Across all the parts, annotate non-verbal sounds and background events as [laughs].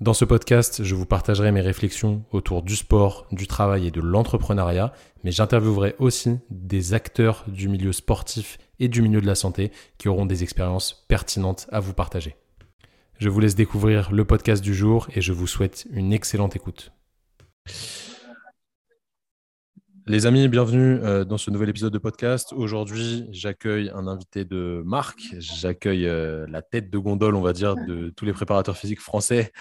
Dans ce podcast, je vous partagerai mes réflexions autour du sport, du travail et de l'entrepreneuriat, mais j'interviewerai aussi des acteurs du milieu sportif et du milieu de la santé qui auront des expériences pertinentes à vous partager. Je vous laisse découvrir le podcast du jour et je vous souhaite une excellente écoute. Les amis, bienvenue euh, dans ce nouvel épisode de podcast. Aujourd'hui, j'accueille un invité de marque. J'accueille euh, la tête de gondole, on va dire, de tous les préparateurs physiques français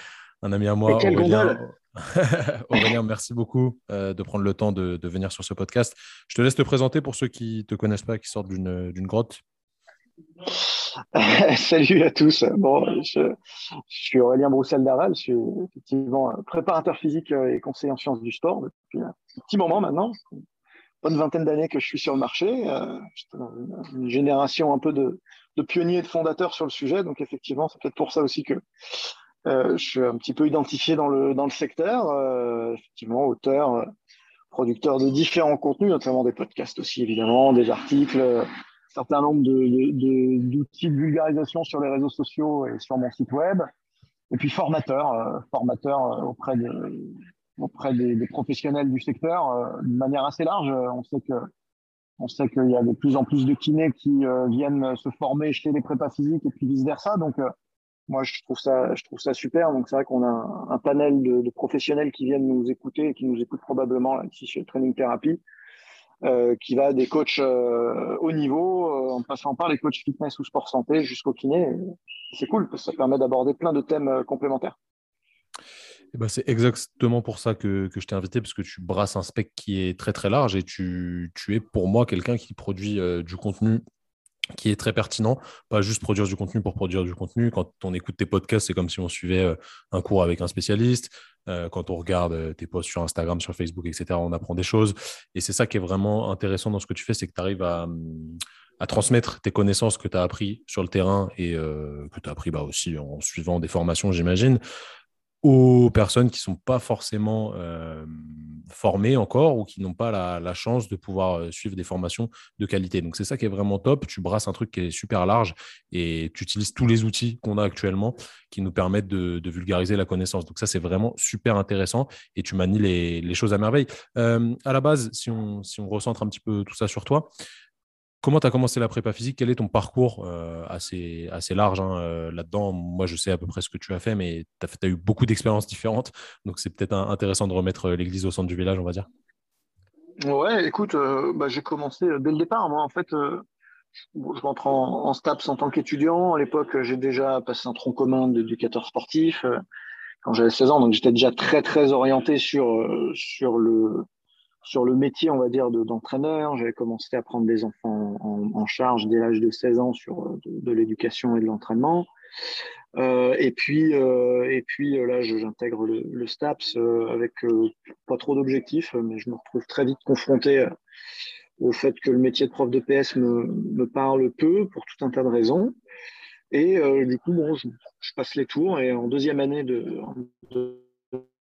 un ami à moi, Aurélien. [laughs] Aurélien, merci beaucoup euh, de prendre le temps de, venir sur ce podcast. Je te laisse te présenter pour ceux qui ne te connaissent pas, qui sortent d'une grotte. [laughs] Salut à tous. Bon, je, suis Aurélien Broussel-Daral. Je suis effectivement préparateur physique et conseiller en sciences du sport depuis un petit moment maintenant. Une bonne vingtaine d'années que je suis sur le marché. Euh, une, génération un peu de, de pionniers et de fondateurs sur le sujet. Donc effectivement, c'est peut-être pour ça aussi que euh, je suis un petit peu identifié dans le, dans le secteur, euh, effectivement, auteur, euh, producteur de différents contenus, notamment des podcasts aussi, évidemment, des articles, un certain nombre d'outils de, de, de, vulgarisation sur les réseaux sociaux et sur mon site web. Et puis formateur, formateur auprès, de, auprès des, des, professionnels du secteur de manière assez large. On sait que on sait qu'il y a de plus en plus de kinés qui viennent se former chez les prépas physiques et puis vice versa. Donc moi, je trouve ça, super. Donc, c'est vrai qu'on a un, panel de, professionnels qui viennent nous écouter et qui nous écoutent probablement là, ici chez Training Therapy, euh, qui va des coachs euh, haut niveau, euh, en passant par les coachs fitness ou sport santé jusqu'au kiné. C'est cool parce que ça permet d'aborder plein de thèmes euh, complémentaires. Eh ben, c'est exactement pour ça que, je t'ai invité, parce que tu brasses un spectre qui est très très large et tu, es pour moi quelqu'un qui produit euh, du contenu qui est très pertinent, pas juste produire du contenu pour produire du contenu. Quand on écoute tes podcasts, c'est comme si on suivait euh, un cours avec un spécialiste. Euh, quand on regarde euh, tes posts sur Instagram, sur Facebook, etc., on apprend des choses. Et c'est ça qui est vraiment intéressant dans ce que tu fais, c'est que tu arrives à, à, transmettre tes connaissances que tu as appris sur le terrain et que tu as appris bah, aussi en suivant des formations, j'imagine, aux personnes qui ne sont pas forcément euh, formées encore ou qui n'ont pas la, chance de pouvoir euh, suivre des formations de qualité. Donc c'est ça qui est vraiment top. Tu brasses un truc qui est super large et tu utilises tous les outils qu'on a actuellement qui nous permettent de, vulgariser la connaissance. Donc ça c'est vraiment super intéressant et tu manies les, choses à merveille. Euh, à la base, si on, si on recentre un petit peu tout ça sur toi, Comment tu as commencé la prépa physique? Quel est ton parcours euh, assez, large hein, euh, là-dedans? Moi, je sais à peu près ce que tu as fait, mais tu as, eu beaucoup d'expériences différentes. [laughs] Donc, c'est peut-être intéressant de remettre euh, l'église au centre du village, on va dire. Ouais, écoute, bah, j'ai commencé dès le départ. Moi, en fait, je rentre en, STAPS en tant qu'étudiant. À l'époque, j'ai déjà passé un tronc commun d'éducateur sportif quand j'avais 16 ans. Donc, j'étais déjà très, très orienté sur le sur le métier, on va dire, d'entraîneur. J'avais commencé à prendre des enfants en, charge dès l'âge de 16 ans sur euh, de, l'éducation et de l'entraînement. Euh, et puis, euh, et puis là, j'intègre le, le, STAPS avec pas trop d'objectifs, mais je me retrouve très vite confronté au fait que le métier de prof de PS me, me parle peu pour tout un tas de raisons. Et du coup, bon, je, passe les tours et en deuxième année de, en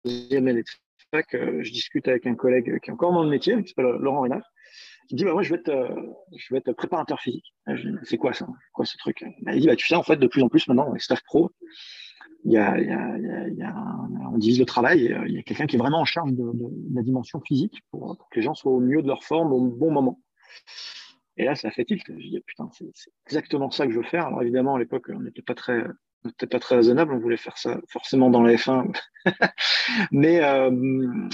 deuxième année de je discute avec un collègue qui est encore dans le métier, qui s'appelle Laurent Renard, qui dit bah, Moi, je vais, être, euh, je vais être préparateur physique. C'est quoi ça? Quoi ce truc? Il dit bah, Tu sais, en fait, de plus en plus maintenant, les staff pro, y a, y a, on divise le travail, il y a quelqu'un qui est vraiment en charge de, la dimension physique pour, que les gens soient au mieux de leur forme au bon moment. Et là, ça fait tilt. Je dis, putain, c'est exactement ça que je veux faire. Alors évidemment, à l'époque, on n'était pas très, n'était pas très raisonnable, on voulait faire ça forcément dans la F1. [laughs] Mais euh,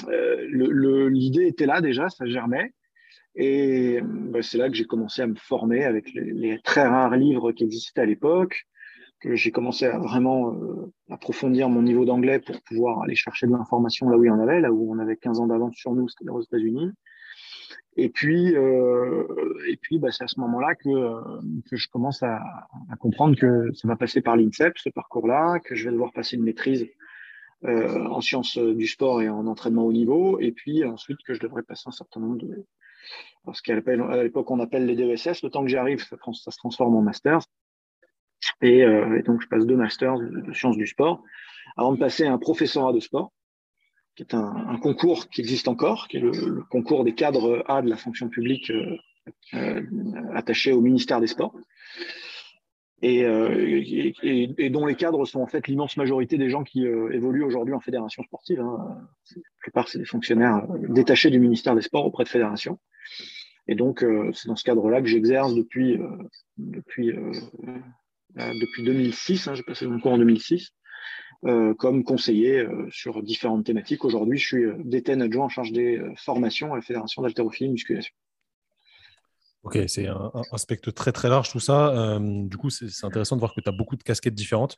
euh l'idée était là déjà, ça germait. Et bah, c'est là que j'ai commencé à me former avec les, les, très rares livres qui existaient à l'époque, que j'ai commencé à vraiment euh, approfondir mon niveau d'anglais pour pouvoir aller chercher de l'information là où il y en avait, là où on avait 15 ans d'avance sur nous, c'était aux États-Unis. Et puis, euh, et puis bah, c'est à ce moment-là que, euh, que je commence à, à, comprendre que ça va passer par l'INSEP, ce parcours-là, que je vais devoir passer une maîtrise euh, en sciences du sport et en entraînement haut niveau, et puis ensuite que je devrais passer un certain nombre de, ce qu'à l'époque on appelle les DESS. Le temps que j'arrive, ça, se transforme en masters. Et, et, donc je passe deux masters de, sciences du sport avant de passer à un professorat de sport, qui est un, concours qui existe encore, qui est le, concours des cadres A de la fonction publique euh, euh, attaché au ministère des Sports. Euh, et, dont les cadres sont en fait l'immense majorité des gens qui euh, évoluent aujourd'hui en fédération sportive. Hein. La plupart, c'est des fonctionnaires détachés du ministère des Sports auprès de fédérations. Et donc, c'est dans ce cadre-là que j'exerce depuis, depuis, depuis 2006. Hein, J'ai passé mon cours en 2006 comme conseiller sur différentes thématiques. Aujourd'hui, je suis déten adjoint en charge des formations à la Fédération d'haltérophilie musculation. Ok, c'est un, un, spectre très très large tout ça. Euh, du coup, c'est intéressant de voir que tu as beaucoup de casquettes différentes.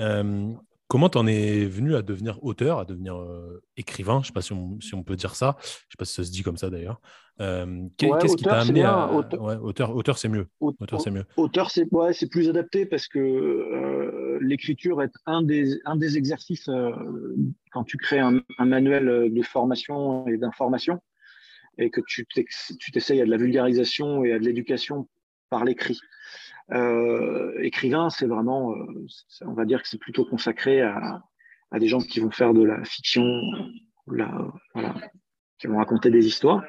Euh, comment tu en es venu à devenir auteur, à devenir euh, écrivain? Je ne sais pas si on, si on, peut dire ça. Je ne sais pas si ça se dit comme ça d'ailleurs. Euh, Qu'est-ce ouais, qui t'a amené à. Auteur, ouais, auteur, auteur c'est mieux. Auteur, c'est mieux. Auteur, c'est ouais, plus adapté parce que euh, l'écriture est un des, exercices quand tu crées un, manuel de formation et d'information et que tu t'essayes à de la vulgarisation et à de l'éducation par l'écrit. Euh, écrivain, c'est vraiment, euh, on va dire que c'est plutôt consacré à, des gens qui vont faire de la fiction, qui vont raconter des histoires.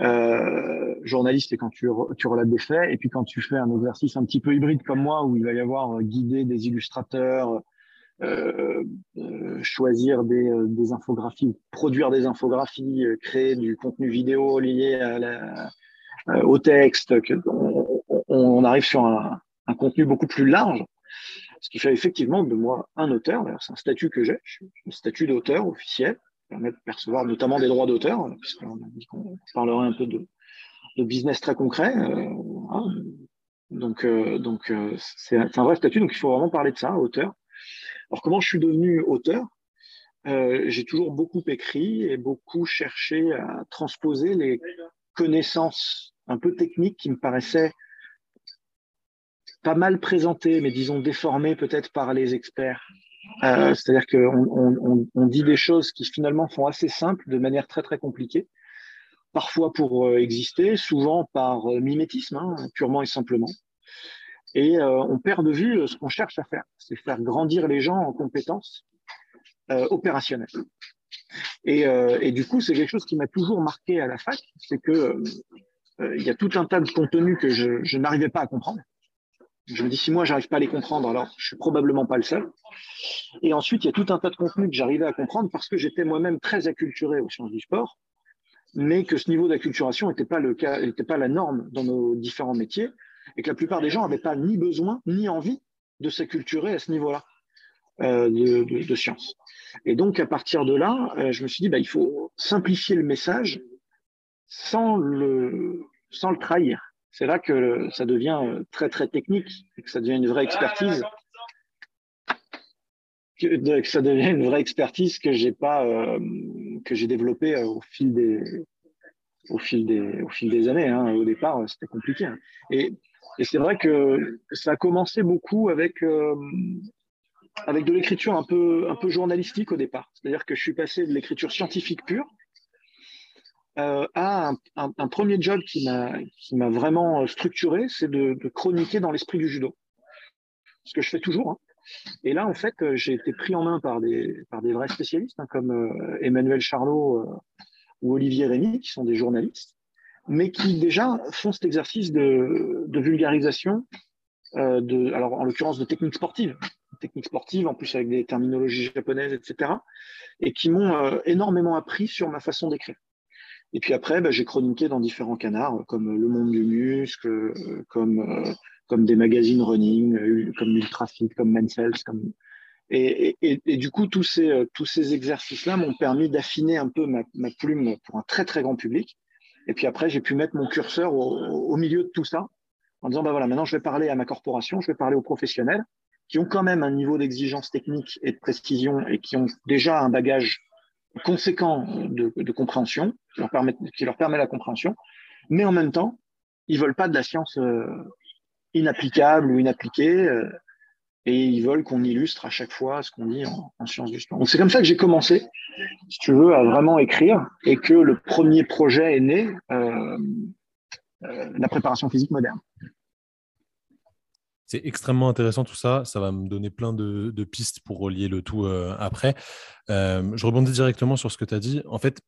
Euh, journaliste, c'est quand tu, tu relates des faits, et puis quand tu fais un exercice un petit peu hybride comme moi, où il va y avoir euh, guidé des illustrateurs, euh, euh, choisir des, euh, des, infographies, produire des infographies, créer du contenu vidéo lié à la, au texte, que on, on, arrive sur un, un, contenu beaucoup plus large, ce qui fait effectivement de moi un auteur. C'est un statut que j'ai, un statut d'auteur officiel, permet de percevoir notamment des droits d'auteur, puisqu'on a dit qu'on parlerait un peu de, business très concret. Hein. Donc, euh, donc c'est un vrai statut, donc il faut vraiment parler de ça, auteur. Alors, comment je suis devenu auteur? Euh, J'ai toujours beaucoup écrit et beaucoup cherché à transposer les connaissances un peu techniques qui me paraissaient pas mal présentées, mais disons déformées peut-être par les experts. Euh, C'est-à-dire qu'on on, on, dit des choses qui finalement sont assez simples de manière très très compliquée, parfois pour euh, exister, souvent par euh, mimétisme, hein, purement et simplement. Et euh, on perd de vue ce qu'on cherche à faire, c'est faire grandir les gens en compétences euh, opérationnelles. Et, euh, et, du coup, c'est quelque chose qui m'a toujours marqué à la fac, c'est que euh, il y a tout un tas de contenus que je, je n'arrivais pas à comprendre. Je me dis, si moi, j'arrive pas à les comprendre, alors je suis probablement pas le seul. Et ensuite, il y a tout un tas de contenus que j'arrivais à comprendre parce que j'étais moi-même très acculturé aux sciences du sport, mais que ce niveau d'acculturation n'était pas le cas, n'était pas la norme dans nos différents métiers et que la plupart des gens n'avaient pas ni besoin ni envie de s'acculturer à ce niveau-là euh, de, de, de, science. Et donc, à partir de là, euh, je me suis dit, bah, il faut simplifier le message sans le, sans le trahir. C'est là que ça devient euh, très, très technique que ça devient une vraie expertise. Que, ça devient une vraie expertise que j'ai pas, euh, que j'ai développée euh, au fil des, au fil des, au fil des années. Hein. Au départ, c'était compliqué. Hein. Et et c'est vrai que ça a commencé beaucoup avec, euh, avec de l'écriture un peu, un peu journalistique au départ. C'est-à-dire que je suis passé de l'écriture scientifique pure euh, à un, premier job qui m'a vraiment structuré, c'est de, de, chroniquer dans l'esprit du judo. Ce que je fais toujours. Hein. Et là, en fait, j'ai été pris en main par des, par des vrais spécialistes, hein, comme euh, Emmanuel Charlot euh, ou Olivier Rémy, qui sont des journalistes, mais qui déjà font cet exercice de, de vulgarisation, euh, de, alors en l'occurrence de techniques sportives, techniques sportives en plus avec des terminologies japonaises, etc., et qui m'ont euh, énormément appris sur ma façon d'écrire. Et puis après, bah, j'ai chroniqué dans différents canards comme Le Monde du Muscle, euh, comme, euh, comme des magazines running, euh, comme Ultrafit, comme Men's Health, comme et, et, et, du coup, tous ces, tous ces exercices-là m'ont permis d'affiner un peu ma, ma, plume pour un très très grand public. Et puis après, j'ai pu mettre mon curseur au, au, milieu de tout ça en disant, bah voilà, maintenant je vais parler à ma corporation, je vais parler aux professionnels qui ont quand même un niveau d'exigence technique et de précision et qui ont déjà un bagage conséquent de, compréhension qui leur, permet, la compréhension, mais en même temps, ils veulent pas de la science euh, inapplicable ou inappliquée. Euh, et ils veulent qu'on illustre à chaque fois ce qu'on dit en, sciences du sport. C'est comme ça que j'ai commencé, si tu veux, à vraiment écrire et que le premier projet est né, euh, la préparation physique moderne. C'est extrêmement intéressant tout ça. Ça va me donner plein de, pistes pour relier le tout euh, après. je rebondis directement sur ce que tu as dit. En fait,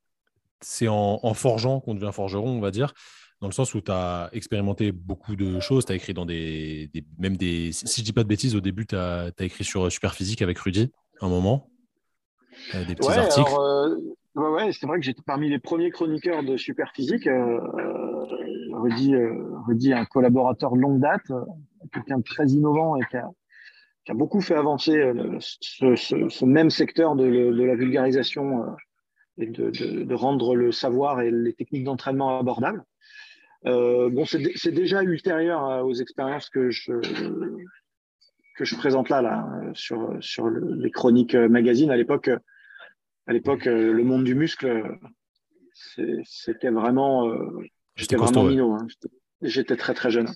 c'est en, en, forgeant qu'on devient forgeron, on va dire dans le sens où tu as expérimenté beaucoup de choses, tu as écrit dans des, Même des. Si je dis pas de bêtises, au début, tu as, écrit sur Superphysique avec Rudy, un moment. Euh, des petits articles. Euh, ouais, c'est vrai que j'étais parmi les premiers chroniqueurs de Superphysique. Euh, Rudy, Rudy, un collaborateur de longue date, quelqu'un de très innovant et qui a, beaucoup fait avancer ce, même secteur de, la vulgarisation et de, rendre le savoir et les techniques d'entraînement abordables. Euh, bon, c'est déjà ultérieur euh, aux expériences que je, que je présente là, là sur, sur les chroniques euh, magazines. À l'époque, à l'époque, le monde du muscle, c'était vraiment, j'étais vraiment minot. Hein. J'étais très très jeune.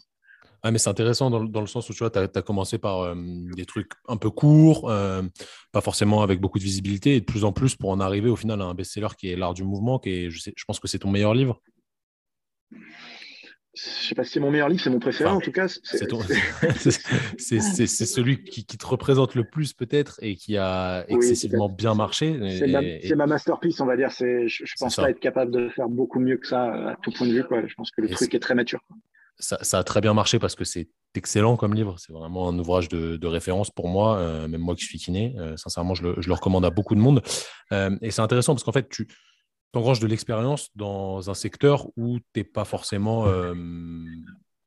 Ah, mais c'est intéressant dans, dans, le sens où tu vois, tu as, commencé par des trucs un peu courts, pas forcément avec beaucoup de visibilité, et de plus en plus pour en arriver au final à un best-seller qui est L'Art du Mouvement, qui est, je, sais, je pense que c'est ton meilleur livre je sais pas si c'est mon meilleur livre, c'est mon préféré en tout cas. C'est [laughs] celui qui, te représente le plus peut-être et qui a excessivement bien marché. C'est ma, masterpiece, on va dire. Je ne pense pas être capable de faire beaucoup mieux que ça à tout point de vue. Quoi. Je pense que le truc est très mature. Ça, a très bien marché parce que c'est excellent comme livre. C'est vraiment un ouvrage de, référence pour moi, euh, même moi qui suis kiné. Euh, sincèrement, je le, je le, recommande à beaucoup de monde. Euh, et c'est intéressant parce qu'en fait, tu, engranges de l'expérience dans un secteur où tu n'es pas forcément euh,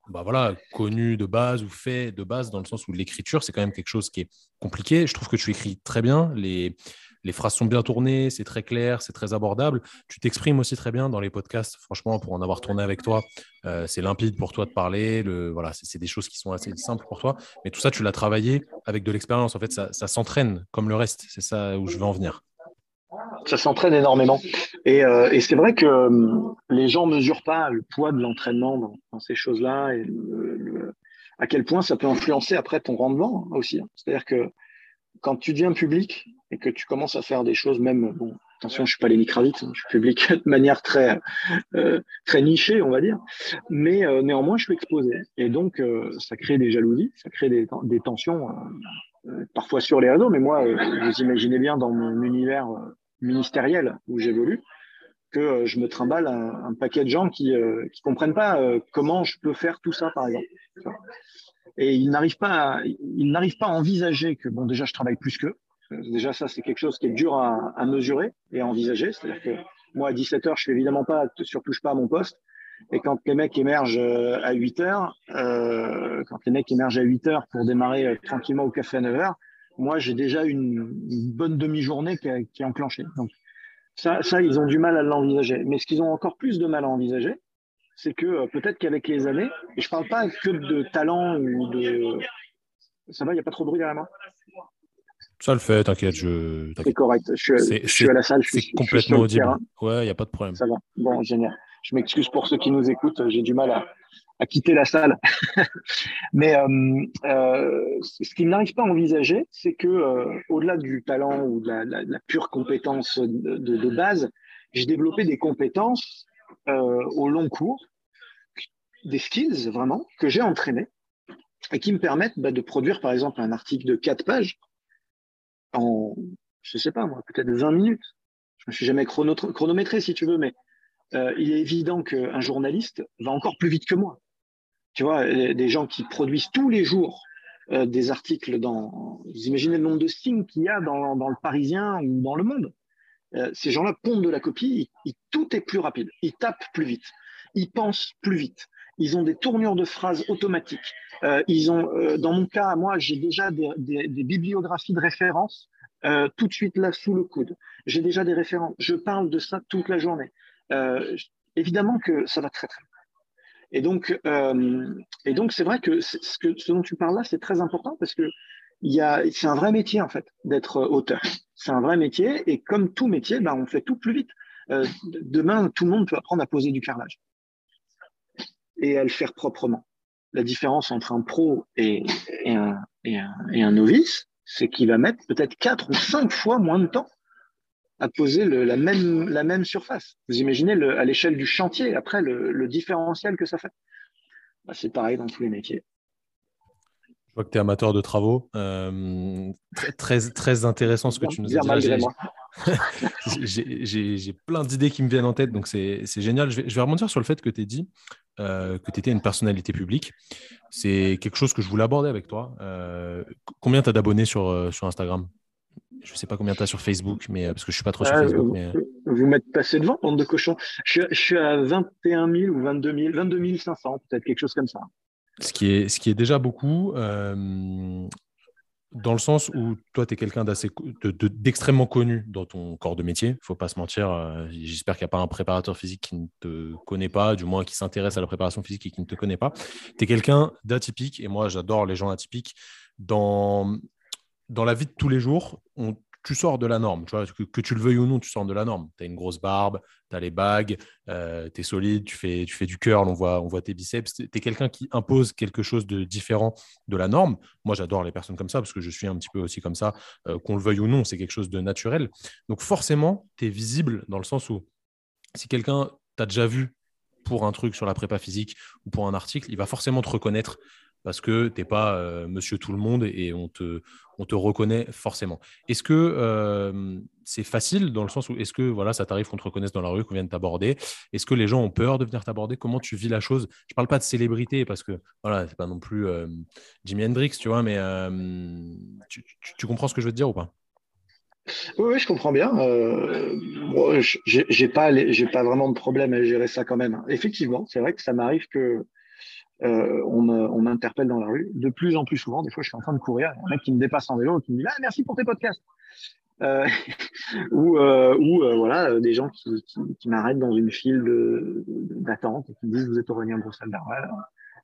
bah voilà, connu de base ou fait de base, dans le sens où l'écriture, c'est quand même quelque chose qui est compliqué. Je trouve que tu écris très bien, les, les phrases sont bien tournées, c'est très clair, c'est très abordable. Tu t'exprimes aussi très bien dans les podcasts. Franchement, pour en avoir tourné avec toi, euh, c'est limpide pour toi de parler. Le, voilà, c'est des choses qui sont assez simples pour toi. Mais tout ça, tu l'as travaillé avec de l'expérience. En fait, ça, ça s'entraîne comme le reste. C'est ça où je veux en venir ça s'entraîne énormément. Et, euh, et c'est vrai que euh, les gens mesurent pas le poids de l'entraînement dans, ces choses-là et à quel point ça peut influencer après ton rendement aussi. Hein. C'est-à-dire que quand tu deviens public et que tu commences à faire des choses, même, bon, attention, je suis pas Lenny Kravitz, hein, je suis public [laughs] de manière très, euh, très nichée, on va dire, mais euh, néanmoins, je suis exposé. Et donc, euh, ça crée des jalousies, ça crée des, des tensions, parfois sur les réseaux, mais moi, vous imaginez bien dans mon univers ministériel où j'évolue que euh, je me trimballe un, paquet de gens qui ne euh, comprennent pas euh, comment je peux faire tout ça, par exemple. Et ils n'arrivent pas, à, ils n'arrivent pas à envisager que bon déjà je travaille plus qu'eux. Déjà ça c'est quelque chose qui est dur à, à mesurer et à envisager. C'est-à-dire que moi à 17 heures je fais évidemment pas, surtouche pas à mon poste. Et quand les mecs émergent à 8 heures, euh, quand les mecs émergent à 8 heures pour démarrer tranquillement au café à 9 heures, moi, j'ai déjà une, bonne demi-journée qui, est enclenchée. Donc, ça, ça, ils ont du mal à l'envisager. Mais ce qu'ils ont encore plus de mal à envisager, c'est que euh, peut-être qu'avec les années, et je ne parle pas que de talent ou de. Ça va, il n'y a pas trop de bruit derrière moi Ça le fait, t'inquiète. Je... C'est correct. Je, suis, à la salle. C'est complètement audible. Ouais, il n'y a pas de problème. Ça va. Bon, génial. Je m'excuse pour ceux qui nous écoutent. J'ai du mal à, à quitter la salle. [laughs] Mais euh, euh, ce qu'il n'arrive pas à envisager, c'est que euh, au-delà du talent ou de la, pure compétence de, base, j'ai développé des compétences euh, au long cours, des skills vraiment que j'ai entraînés et qui me permettent bah, de produire par exemple un article de quatre pages en, je sais pas moi, peut-être 20 minutes. Je me suis jamais chronométré si tu veux, mais euh, il est évident qu'un journaliste va encore plus vite que moi tu vois, des gens qui produisent tous les jours euh, des articles dans. Vous imaginez le nombre de signes qu'il y a dans, dans, le Parisien ou dans le monde. Euh, ces gens-là pondent de la copie, tout est plus rapide, ils tapent plus vite, ils pensent plus vite, ils ont des tournures de phrases automatiques. Euh, ils ont, euh, dans mon cas, moi, j'ai déjà des, des, des, bibliographies de référence euh, tout de suite là sous le coude. J'ai déjà des références. Je parle de ça toute la journée. évidemment que ça va très très et donc, euh, et donc, c'est vrai que ce, que ce dont tu parles là, c'est très important parce que il c'est un vrai métier en fait d'être auteur. C'est un vrai métier et comme tout métier, ben, on fait tout plus vite. Euh, demain, tout le monde peut apprendre à poser du carrelage et à le faire proprement. la différence entre un pro et, un, novice, c'est qu'il va mettre peut-être quatre ou cinq fois moins de temps à poser la, même, surface. Vous imaginez à l'échelle du chantier, après, le, différentiel que ça fait. Bah, c'est pareil dans tous les métiers. Je vois que tu es amateur de travaux. Euh, très, très intéressant ce que tu nous as dit. [laughs] J'ai plein d'idées qui me viennent en tête, donc c'est génial. Je vais, je vais, rebondir sur le fait que tu as dit euh, que tu étais une personnalité publique. C'est quelque chose que je voulais aborder avec toi. Euh, combien tu as d'abonnés sur, sur Instagram? Je ne sais pas combien tu as sur Facebook, mais, parce que je ne suis pas trop sur Facebook. Mais... Vous m'êtes passé devant, bande de cochons. Je, je, suis à 21 000 ou 22 000, 22 500, peut-être quelque chose comme ça. Ce qui est, ce qui est déjà beaucoup, euh, dans le sens où toi, tu es quelqu'un d'extrêmement connu dans ton corps de métier. Il ne faut pas se mentir. Euh, j'espère qu'il n'y a pas un préparateur physique qui ne te connaît pas, du moins qui s'intéresse à la préparation physique et qui ne te connaît pas. Tu es quelqu'un d'atypique, et moi, j'adore les gens atypiques. Dans, dans la vie de tous les jours, tu sors de la norme. Tu que, tu le veuilles ou non, tu sors de la norme. Tu as une grosse barbe, tu as les bagues, euh, tu es solide, tu fais, du curl, on voit, on voit tes biceps. Tu es quelqu'un qui impose quelque chose de différent de la norme. Moi, j'adore les personnes comme ça parce que je suis un petit peu aussi comme ça. Euh, qu'on le veuille ou non, c'est quelque chose de naturel. Donc, forcément, tu es visible dans le sens où si quelqu'un t'a déjà vu pour un truc sur la prépa physique ou pour un article, il va forcément te reconnaître parce que tu n'es pas euh, monsieur tout le monde et on te, on te reconnaît forcément. Est-ce que euh, c'est facile dans le sens où est-ce que voilà, ça t'arrive qu'on te reconnaisse dans la rue, qu'on vienne t'aborder? Est-ce que les gens ont peur de venir t'aborder? Comment tu vis la chose? Je ne parle pas de célébrité parce que voilà, c'est pas non plus euh, Jimi Hendrix, tu vois, mais tu, comprends ce que je veux te dire ou pas? Oui, je comprends bien. Euh, j'ai pas, pas vraiment de problème à gérer ça quand même. Effectivement, c'est vrai que ça m'arrive que euh, on m'interpelle dans la rue de plus en plus souvent. Des fois, je suis en train de courir, il y a un mec qui me dépasse en vélo qui me dit ah, merci pour tes podcasts. Euh, [laughs] ou euh, ou euh, voilà, des gens qui, qui, m'arrêtent dans une file d'attente et qui me disent vous êtes Aurélien Broussel d'Arval.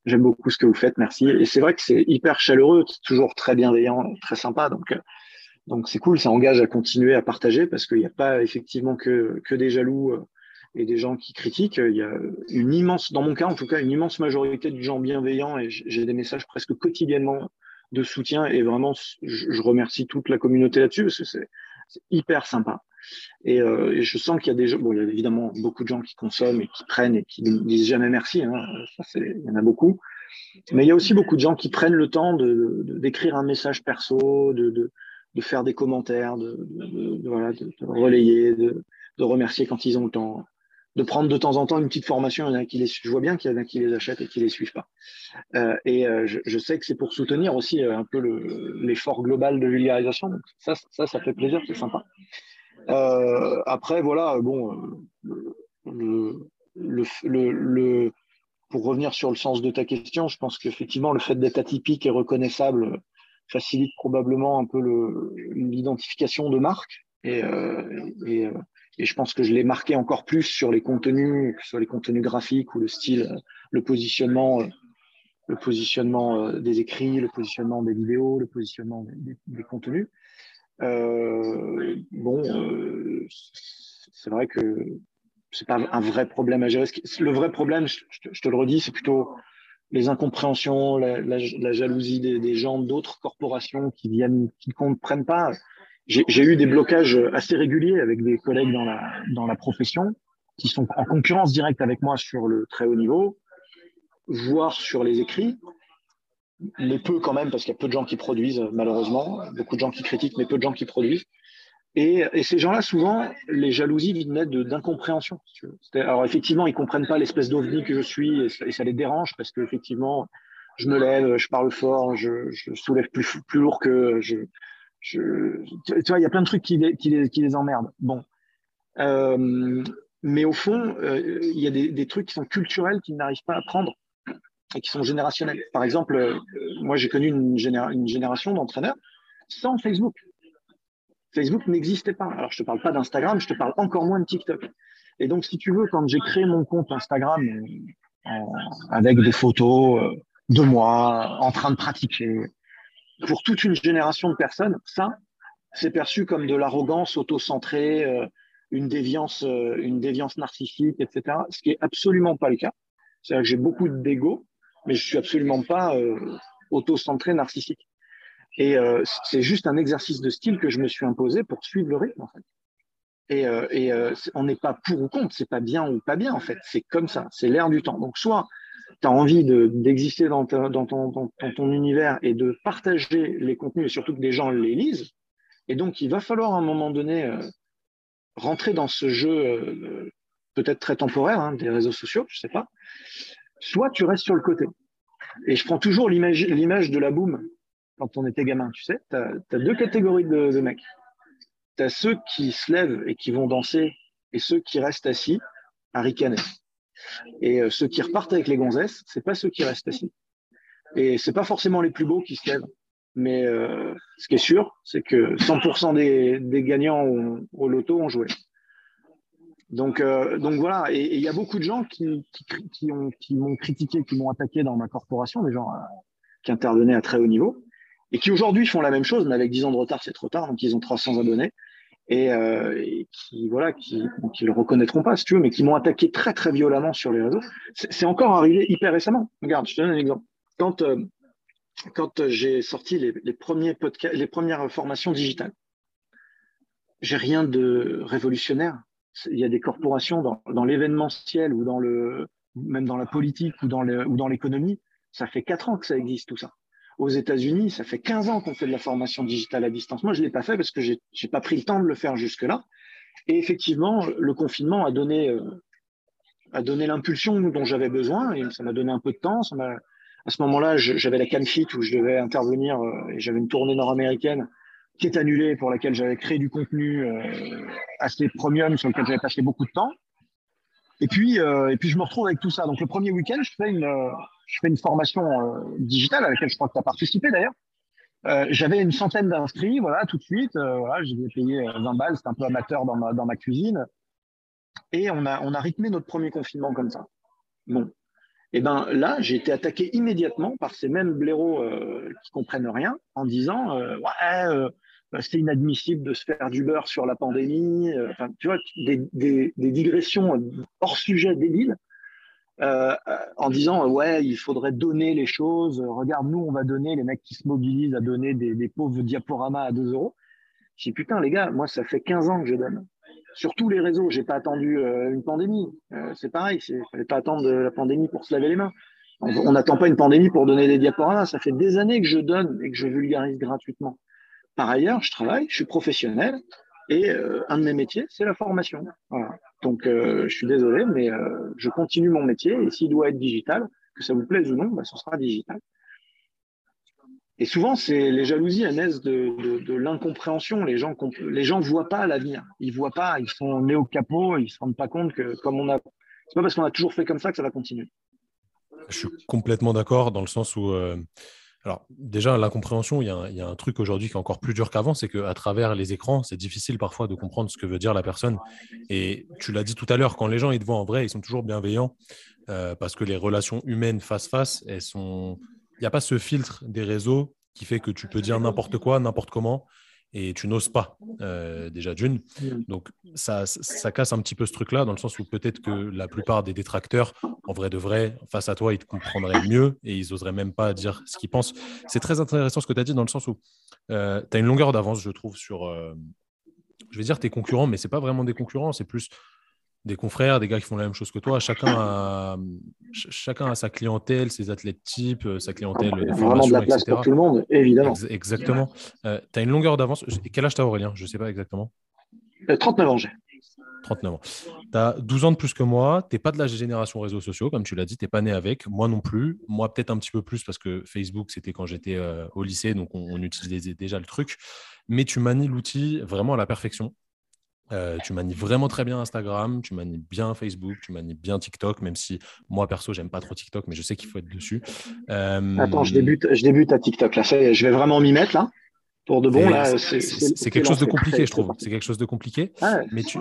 J'aime beaucoup ce que vous faites, merci. Et c'est vrai que c'est hyper chaleureux, toujours très bienveillant, très sympa. Donc donc c'est cool, ça engage à continuer à partager parce qu'il n'y a pas effectivement que, que des jaloux et des gens qui critiquent. Il y a une immense, dans mon cas en tout cas, une immense majorité de gens bienveillants et j'ai des messages presque quotidiennement de soutien et vraiment, je, remercie toute la communauté là-dessus parce que c'est hyper sympa. Et, euh, et je sens qu'il y a des gens, bon, il y a évidemment beaucoup de gens qui consomment et qui prennent et qui ne disent jamais merci, hein, ça il y en a beaucoup. Mais il y a aussi beaucoup de gens qui prennent le temps de, d'écrire un message perso, de, de, de, faire des commentaires, de, de voilà, de, relayer, de, de remercier quand ils ont le temps de prendre de temps en temps une petite formation. Il y en a qui les, je vois bien qu'il y en a qui les achètent et qui les suivent pas. Euh, et euh, je, je, sais que c'est pour soutenir aussi euh, un peu l'effort global de vulgarisation. Donc ça, ça, ça fait plaisir, c'est sympa. Euh, après, voilà, bon, le, le, le, pour revenir sur le sens de ta question, je pense qu'effectivement, le fait d'être atypique et reconnaissable facilite probablement un peu l'identification de marque. Et, et et je pense que je l'ai marqué encore plus sur les contenus, sur les contenus graphiques ou le style, le positionnement, euh, le positionnement euh, des écrits, le positionnement des vidéos, le positionnement des, contenus. Euh, bon, euh, c'est vrai que c'est pas un vrai problème à gérer. Le vrai problème, je, te, le redis, c'est plutôt les incompréhensions, la jalousie des, des gens d'autres corporations qui viennent, qui ne comprennent pas j'ai eu des blocages assez réguliers avec des collègues dans la, dans la profession qui sont en concurrence directe avec moi sur le très haut niveau, voire sur les écrits, mais peu quand même, parce qu'il y a peu de gens qui produisent, malheureusement, beaucoup de gens qui critiquent, mais peu de gens qui produisent. Et, et ces gens-là, souvent, les jalousies venaient d'incompréhension. Alors effectivement, ils comprennent pas l'espèce d'ovni que je suis, et ça, et ça, les dérange, parce que effectivement, je me lève, je parle fort, je, je soulève plus, plus lourd que je, tu vois, il y a plein de trucs qui les, emmerdent. Bon. Euh, mais au fond, euh, il y a des, trucs qui sont culturels qu'ils n'arrivent pas à prendre et qui sont générationnels. Par exemple, euh, moi, j'ai connu une, une génération d'entraîneurs sans Facebook. Facebook n'existait pas. Alors, je te parle pas d'Instagram, je te parle encore moins de TikTok. Et donc, si tu veux, quand j'ai créé mon compte Instagram avec des photos de moi en train de pratiquer, pour toute une génération de personnes, ça, c'est perçu comme de l'arrogance auto-centrée, euh, une déviance, euh, une déviance narcissique, etc. Ce qui est absolument pas le cas. C'est-à-dire que j'ai beaucoup d'ego mais je suis absolument pas euh, auto-centré, narcissique. Et euh, c'est juste un exercice de style que je me suis imposé pour suivre le rythme, en fait. Et, et euh, on n'est pas pour ou contre, c'est pas bien ou pas bien, en fait. C'est comme ça, c'est l'air du temps. Donc, soit tu as envie d'exister dans, dans, ton, dans, ton univers et de partager les contenus et surtout que des gens les lisent. Et donc, il va falloir à un moment donné euh, rentrer dans ce jeu euh, peut-être très temporaire hein, des réseaux sociaux, je sais pas. Soit tu restes sur le côté. Et je prends toujours l'image de la boum quand on était gamin, tu sais. Tu as, deux catégories de, de mecs. Tu as ceux qui se lèvent et qui vont danser et ceux qui restent assis à ricaner. Et euh, ceux qui repartent avec les gonzesses, c'est pas ceux qui restent assis. Et c'est pas forcément les plus beaux qui se lèvent. Mais euh, ce qui est sûr, c'est que 100% des, gagnants au, loto ont joué. Donc, euh, voilà. Et il y a beaucoup de gens qui, qui m'ont critiqué, qui m'ont attaqué dans ma corporation, des gens qui intervenaient à très haut niveau, et qui aujourd'hui font la même chose, mais avec 10 ans de retard, c'est trop tard. Donc ils ont 300 abonnés et, euh, et, qui voilà qui, qui le reconnaîtront pas si tu veux mais qui m'ont attaqué très très violemment sur les réseaux. C'est encore arrivé hyper récemment. Regarde je te donne un exemple. Quand euh, quand j'ai sorti les, les premiers podcasts les premières formations digitales j'ai rien de révolutionnaire. Il y a des corporations dans, dans l'événementiel ou dans le même dans la politique ou dans le, ou dans l'économie. Ça fait quatre ans que ça existe tout ça aux États-Unis, ça fait 15 ans qu'on fait de la formation digitale à distance. Moi, je ne l'ai pas fait parce que je n'ai pas pris le temps de le faire jusque-là. Et effectivement, le confinement a donné, euh, a donné l'impulsion dont j'avais besoin et ça m'a donné un peu de temps. Ça à ce moment-là, j'avais la CanFit où je devais intervenir euh, et j'avais une tournée nord-américaine qui est annulée pour laquelle j'avais créé du contenu euh, assez premium sur lequel j'avais passé beaucoup de temps. Et puis, et puis, je me retrouve avec tout ça. Donc, le premier week-end, je fais une, je fais une formation euh, digitale à laquelle je crois que tu as participé d'ailleurs. Euh, j'avais une centaine d'inscrits, voilà, tout de suite. Euh, voilà, j'ai payé 20 balles, c'était un peu amateur dans ma, dans ma cuisine. Et on a, on a rythmé notre premier confinement comme ça. Bon. Et eh ben là, j'ai été attaqué immédiatement par ces mêmes blaireaux euh, qui comprennent rien en disant ouais, c'est inadmissible de se faire du beurre sur la pandémie. Enfin, tu vois, des, des, digressions hors sujet débiles. Euh, en disant ouais il faudrait donner les choses regarde nous on va donner les mecs qui se mobilisent à donner des, pauvres diaporamas à 2 euros j'ai putain les gars moi ça fait 15 ans que je donne sur tous les réseaux j'ai pas attendu euh, une pandémie euh, c'est pareil il fallait pas attendre la pandémie pour se laver les mains on n'attend pas une pandémie pour donner des diaporamas ça fait des années que je donne et que je vulgarise gratuitement par ailleurs je travaille je suis professionnel et un de mes métiers c'est la formation donc, euh, je suis désolé, mais euh, je continue mon métier et s'il doit être digital, que ça vous plaise ou non, bah, ce sera digital. Et souvent, c'est les jalousies elles naissent de, l'incompréhension. Les gens les gens voient pas l'avenir. Ils voient pas. Ils sont nés au capot. Ils se rendent pas compte que comme on a, c'est pas parce qu'on a toujours fait comme ça que ça va continuer. Je suis complètement d'accord dans le sens où euh, alors, déjà, l'incompréhension, il, il, y a un truc aujourd'hui qui est encore plus dur qu'avant, c'est qu'à travers les écrans, c'est difficile parfois de comprendre ce que veut dire la personne. Et tu l'as dit tout à l'heure, quand les gens ils te voient en vrai, ils sont toujours bienveillants euh, parce que les relations humaines face-face, elles sont. Il n'y a pas ce filtre des réseaux qui fait que tu peux dire n'importe quoi, n'importe comment et tu n'oses pas euh, déjà d'une. Mm. Donc ça, ça, casse un petit peu ce truc-là, dans le sens où peut-être que la plupart des détracteurs, en vrai de vrai, face à toi, ils te comprendraient mieux et ils n'oseraient même pas dire ce qu'ils pensent. C'est très intéressant ce que tu as dit, dans le sens où euh, tu as une longueur d'avance, je trouve, sur, euh, je vais dire tes concurrents, mais ce n'est pas vraiment des concurrents, c'est plus des confrères, des gars qui font la même chose que toi. Chacun a, chacun a sa clientèle, ses athlètes types, euh, sa clientèle de Vraiment de la place pour tout le monde, évidemment. exactement. Euh, tu as une longueur d'avance. Quel âge tu as, Aurélien? Je ne sais pas exactement. 39 euh, ans, j'ai. 39 ans. Tu as 12 ans de plus que moi. Tu n'es pas de la génération réseaux sociaux, comme tu l'as dit. Tu n'es pas né avec. Moi non plus. Moi, peut-être un petit peu plus parce que Facebook, c'était quand j'étais au lycée. Donc, on, utilisait déjà le truc. Mais tu manies l'outil vraiment à la perfection. Euh, tu manies vraiment très bien Instagram, tu manies bien Facebook, tu manies bien TikTok, même si moi perso j'aime pas trop TikTok, mais je sais qu'il faut être dessus. Euh, Attends, je débute, je débute à TikTok là, je vais vraiment m'y mettre là. Pour de bon, là, c'est quelque chose de compliqué, je trouve. C'est quelque chose de compliqué, ah mais tu,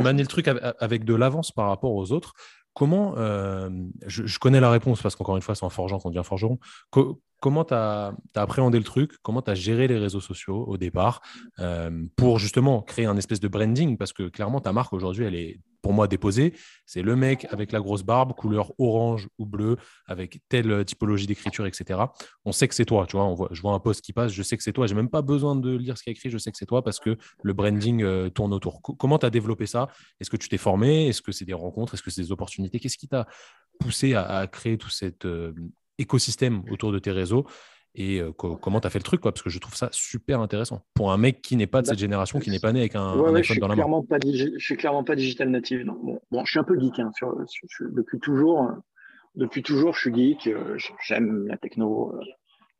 manies le truc avec de l'avance par rapport aux autres. Comment, euh, je, connais la réponse parce qu'encore une fois, c'est en forgeant qu'on devient forgeron. Comment tu as, appréhendé le truc Comment tu as géré les réseaux sociaux au départ pour justement créer un espèce de branding Parce que clairement, ta marque aujourd'hui, elle est pour moi déposé, c'est le mec avec la grosse barbe, couleur orange ou bleu, avec telle typologie d'écriture, etc. On sait que c'est toi, tu vois. On voit, je vois un post qui passe, je sais que c'est toi. J'ai même pas besoin de lire ce qu'il y écrit, je sais que c'est toi parce que le branding euh, tourne autour. comment tu as développé ça? Est-ce que tu t'es formé? Est-ce que c'est des rencontres? Est-ce que c'est des opportunités? Qu'est-ce qui t'a poussé à, créer tout cet euh, écosystème autour de tes réseaux et euh, comment tu as fait le truc, quoi, parce que je trouve ça super intéressant. Pour un mec qui n'est pas de cette bah, génération, qui n'est pas né avec un, iPhone dans la main. Pas je suis clairement pas digital native. Bon, je suis un peu geek. Hein, depuis, toujours, depuis toujours, je suis geek. Euh, j'aime la techno, euh,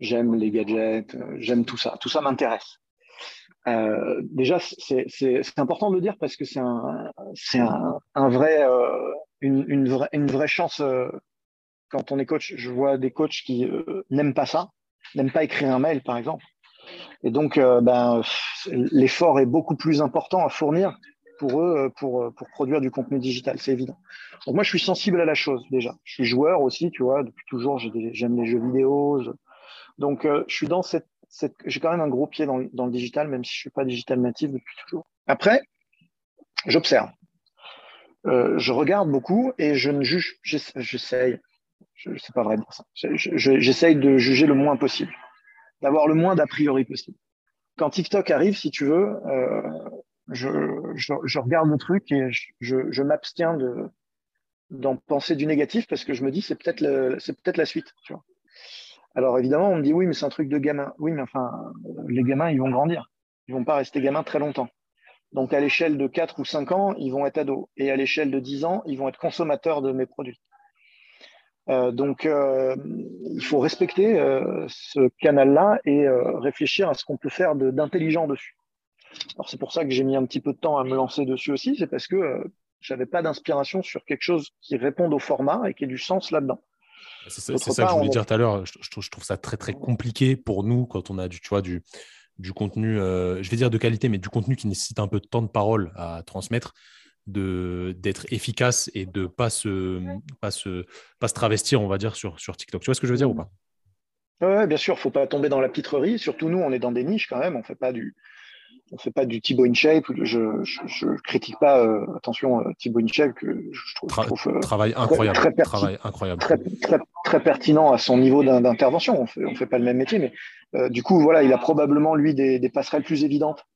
j'aime les gadgets, j'aime tout ça. Tout ça m'intéresse. déjà, c'est important de le dire parce que c'est un, un, un, vrai, une, une, vraie, une vraie chance quand on est coach. Je vois des coachs qui n'aiment pas ça n'aiment pas écrire un mail, par exemple. Et donc, euh, ben, l'effort est beaucoup plus important à fournir pour eux euh, pour, euh, produire du contenu digital, c'est évident. Donc moi, je suis sensible à la chose déjà. Je suis joueur aussi, tu vois, depuis toujours, j'aime les jeux vidéo. Donc, je suis dans cette, j'ai quand même un gros pied dans, le digital, même si je suis pas digital natif depuis toujours. Après, j'observe. je regarde beaucoup et je ne juge, j'essaye, c'est pas vrai de dire ça. J'essaye de juger le moins possible, d'avoir le moins d'a priori possible. Quand TikTok arrive, si tu veux, euh, je, je, regarde le truc et je, je m'abstiens de d'en penser du négatif parce que je me dis c'est peut-être c'est peut-être la suite. Alors évidemment, on me dit oui, mais c'est un truc de gamin. Oui, mais enfin, les gamins, ils vont grandir. Ils vont pas rester gamins très longtemps. Donc à l'échelle de 4 ou 5 ans, ils vont être ados. Et à l'échelle de 10 ans, ils vont être consommateurs de mes produits. Euh, donc, euh, il faut respecter euh, ce canal-là et réfléchir à ce qu'on peut faire d'intelligent dessus. Alors, c'est pour ça que j'ai mis un petit peu de temps à me lancer dessus aussi, c'est parce que j'avais pas d'inspiration sur quelque chose qui réponde au format et qui ait du sens là-dedans. C'est ça, que je voulais dire tout à l'heure. Je, trouve ça très très compliqué pour nous quand on a du, tu vois, du, du contenu, je vais dire de qualité, mais du contenu qui nécessite un peu de temps de parole à transmettre d'être efficace et de pas se pas se pas se travestir on va dire sur sur TikTok. Tu vois ce que je veux dire ou pas? Ouais, bien sûr faut pas tomber dans la pitrerie. Surtout nous on est dans des niches quand même. On fait pas du on fait pas du Thibaut InShape. Je, je, critique pas euh, attention euh, Thibaut InShape que je trouve, euh, travail incroyable très, travail incroyable. très, très, pertinent à son niveau d'intervention. On fait on fait pas le même métier mais du coup voilà il a probablement lui des, des passerelles plus évidentes. euh,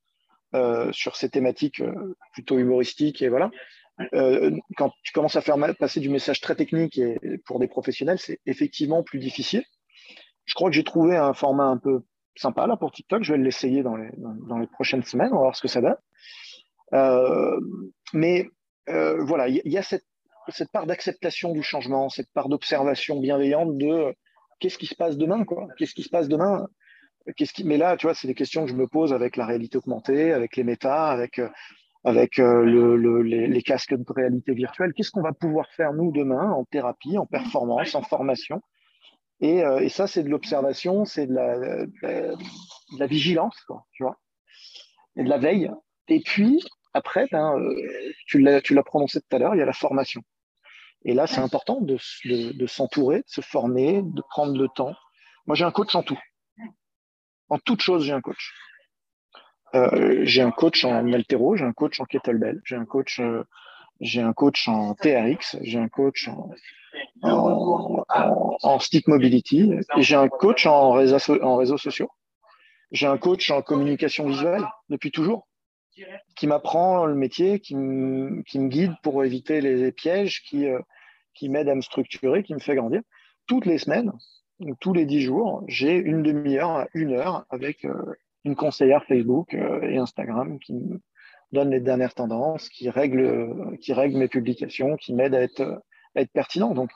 sur ces thématiques euh, plutôt humoristiques et voilà. Euh, quand tu commences à faire passer du message très technique et pour des professionnels, c'est effectivement plus difficile. Je crois que j'ai trouvé un format un peu sympa là pour TikTok. Je vais l'essayer dans les, dans, les prochaines semaines. On va voir ce que ça donne. Euh, mais euh, voilà, il y, y, a cette, cette part d'acceptation du changement, cette part d'observation bienveillante de qu'est-ce qui se passe demain, quoi? Qu'est-ce qui se passe demain? Qui... Mais là, tu vois, c'est des questions que je me pose avec la réalité augmentée, avec les méta, avec, euh, avec euh, le, les, casques de réalité virtuelle. Qu'est-ce qu'on va pouvoir faire, nous, demain, en thérapie, en performance, en formation? Et, euh, et, ça, c'est de l'observation, c'est de la, de la, vigilance, quoi, tu vois, et de la veille. Et puis, après, ben, tu l'as prononcé tout à l'heure, il y a la formation. Et là, c'est important de s'entourer, de se former, de prendre le temps. Moi, j'ai un coach en tout. En toute chose, j'ai un coach. Euh, j'ai un coach en altéro, j'ai un coach en kettlebell, j'ai un coach, euh, j'ai un coach en TRX, j'ai un coach en, stick mobility, j'ai un coach en, en réseaux sociaux. J'ai un coach en communication visuelle depuis toujours, qui m'apprend le métier, qui, qui, me guide pour éviter les pièges, qui, euh, qui m'aide à me structurer, qui me fait grandir. Toutes les semaines, tous les dix jours, j'ai une demi-heure à une heure avec euh, une conseillère Facebook euh, et Instagram qui me donne les dernières tendances, qui règle, qui règle mes publications, qui m'aide à être, être pertinent. Donc,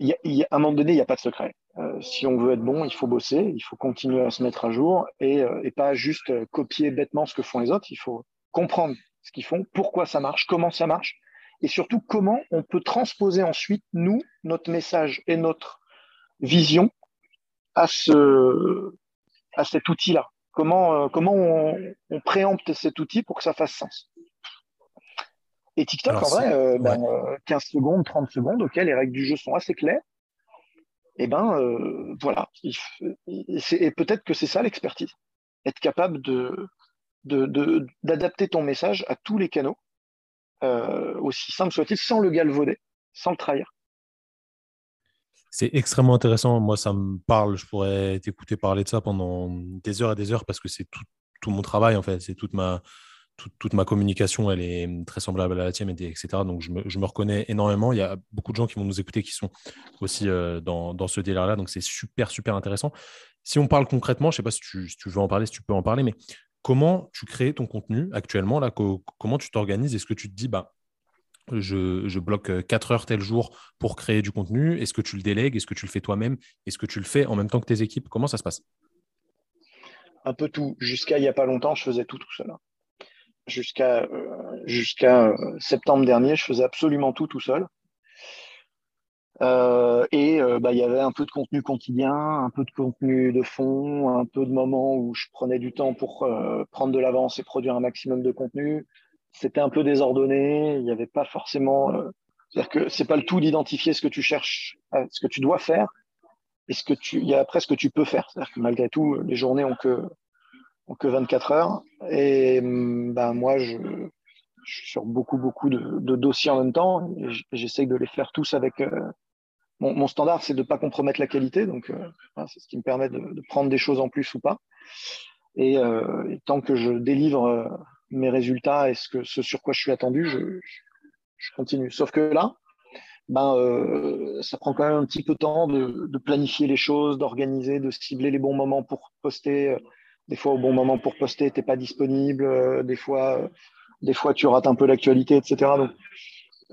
à un moment donné, il n'y a pas de secret. Euh, si on veut être bon, il faut bosser, il faut continuer à se mettre à jour et, et pas juste copier bêtement ce que font les autres. Il faut comprendre ce qu'ils font, pourquoi ça marche, comment ça marche, et surtout comment on peut transposer ensuite, nous, notre message et notre vision à, ce, à cet outil-là Comment, euh, comment on, on, préempte cet outil pour que ça fasse sens? Et TikTok, en vrai, 15 euh, ben, euh, secondes, 30 secondes, ok, les règles du jeu sont assez claires. Et eh ben voilà. Et peut-être que c'est ça l'expertise. Être capable de, d'adapter ton message à tous les canaux, aussi simple soit-il, sans le galvauder, sans le trahir. C'est extrêmement intéressant. Moi, ça me parle. Je pourrais t'écouter parler de ça pendant des heures et des heures parce que c'est tout, mon travail, en fait. C'est toute ma, toute, ma communication, elle est très semblable à la tienne, etc. Donc, je me, reconnais énormément. Il y a beaucoup de gens qui vont nous écouter qui sont aussi euh, dans, ce délire-là. Donc, c'est super, super intéressant. Si on parle concrètement, je ne sais pas si tu, veux en parler, si tu peux en parler, mais comment tu crées ton contenu actuellement là, Comment tu t'organises? Est-ce que tu te dis, bah, je, bloque 4 heures tel jour pour créer du contenu Est-ce que tu le délègues? Est-ce que tu le fais toi-même? Est-ce que tu le fais en même temps que tes équipes? Comment ça se passe? Un peu tout. Jusqu'à il n'y a pas longtemps, je faisais tout tout seul. Jusqu'à euh, euh, septembre dernier, je faisais absolument tout tout seul. Euh, et bah, il y avait un peu de contenu quotidien, un peu de contenu de fond, un peu de moments où je prenais du temps pour prendre de l'avance et produire un maximum de contenu c'était un peu désordonné. Il n'y avait pas forcément. Euh, c'est-à-dire que c'est pas le tout d'identifier ce que tu cherches, euh, ce que tu dois faire, et ce que tu. Il y a après ce que tu peux faire. C'est-à-dire que malgré tout, les journées ont que ont que 24 heures. Et mm, ben moi, je, suis sur beaucoup beaucoup de, dossiers en même temps. Et j'essaye de les faire tous avec. Euh, mon, standard, c'est de ne pas compromettre la qualité, donc c'est ce qui me permet de, prendre des choses en plus ou pas. Et tant que je délivre mes résultats et ce, que, ce sur quoi je suis attendu, je, je continue. Sauf que là, ben, euh, ça prend quand même un petit peu de temps de, de planifier les choses, d'organiser, de cibler les bons moments pour poster. Des fois, au bon moment pour poster, tu n'es pas disponible. Des fois, des fois, tu rates un peu l'actualité, etc. Donc,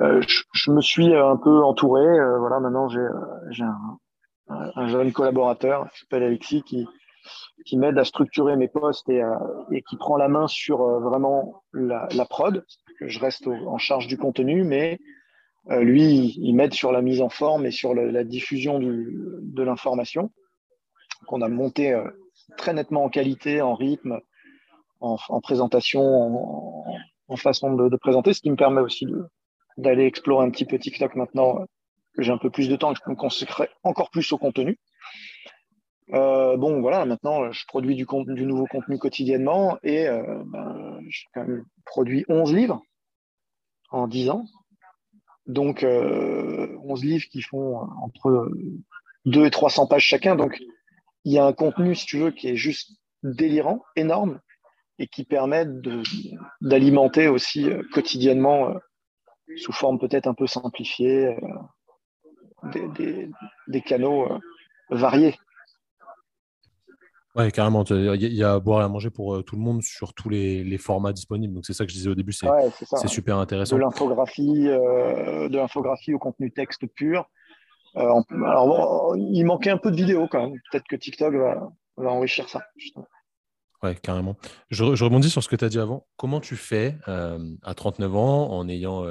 euh, je, je, me suis un peu entouré. Euh, voilà, maintenant, j'ai un, un, jeune collaborateur qui s'appelle Alexis qui, qui m'aide à structurer mes postes et, qui prend la main sur euh, vraiment la, la prod. Je reste en charge du contenu, mais euh, lui, il m'aide sur la mise en forme et sur la, diffusion de l'information qu'on a monté euh, très nettement en qualité, en rythme, en, en présentation, en, façon de, de, présenter, ce qui me permet aussi d'aller explorer un petit peu TikTok maintenant que j'ai un peu plus de temps et que je peux me consacrer encore plus au contenu. Euh, bon, voilà, maintenant, je produis du, nouveau contenu quotidiennement et euh, ben, j'ai quand même produit 11 livres en 10 ans. Donc, euh, 11 livres qui font entre 2 et 300 pages chacun. Donc, il y a un contenu, si tu veux, qui est juste délirant, énorme, et qui permet d'alimenter aussi euh, quotidiennement, euh, sous forme peut-être un peu simplifiée, euh, des, canaux variés. Oui, carrément. Il y a à boire et à manger pour euh, tout le monde sur tous les, formats disponibles. Donc, c'est ça que je disais au début, c'est super intéressant. De l'infographie, euh, de l'infographie au contenu texte pur. Euh, alors, il manquait un peu de vidéos quand même. Peut-être que TikTok va, enrichir ça. Oui, carrément. Je, rebondis sur ce que tu as dit avant. Comment tu fais à 39 ans en ayant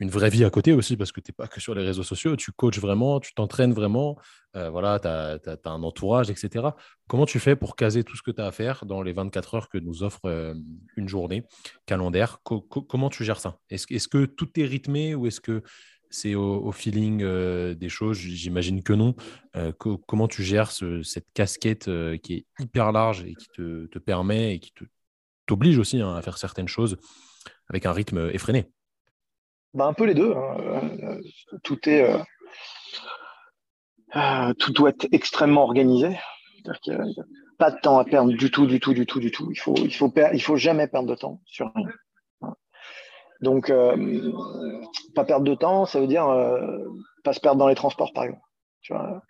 une vraie vie à côté aussi, parce que tu n'es pas que sur les réseaux sociaux, tu coaches vraiment, tu t'entraînes vraiment, euh, voilà, tu as, un entourage, etc. Comment tu fais pour caser tout ce que tu as à faire dans les 24 heures que nous offre euh, une journée calendaire? Comment tu gères ça? Est-ce que tout est rythmé ou est-ce que c'est au, feeling euh, des choses? J'imagine que non. comment tu gères cette casquette qui est hyper large et qui te, te permet et qui t'oblige aussi hein, à faire certaines choses avec un rythme effréné? Bah, un peu les deux. Hein. Euh, tout est euh, euh, tout doit être extrêmement organisé. Pas de temps à perdre du tout, du tout, du tout, du tout. Il faut, il faut, il faut jamais perdre de temps sur rien. Donc, pas perdre de temps, ça veut dire pas se perdre dans les transports, par exemple. Tu vois,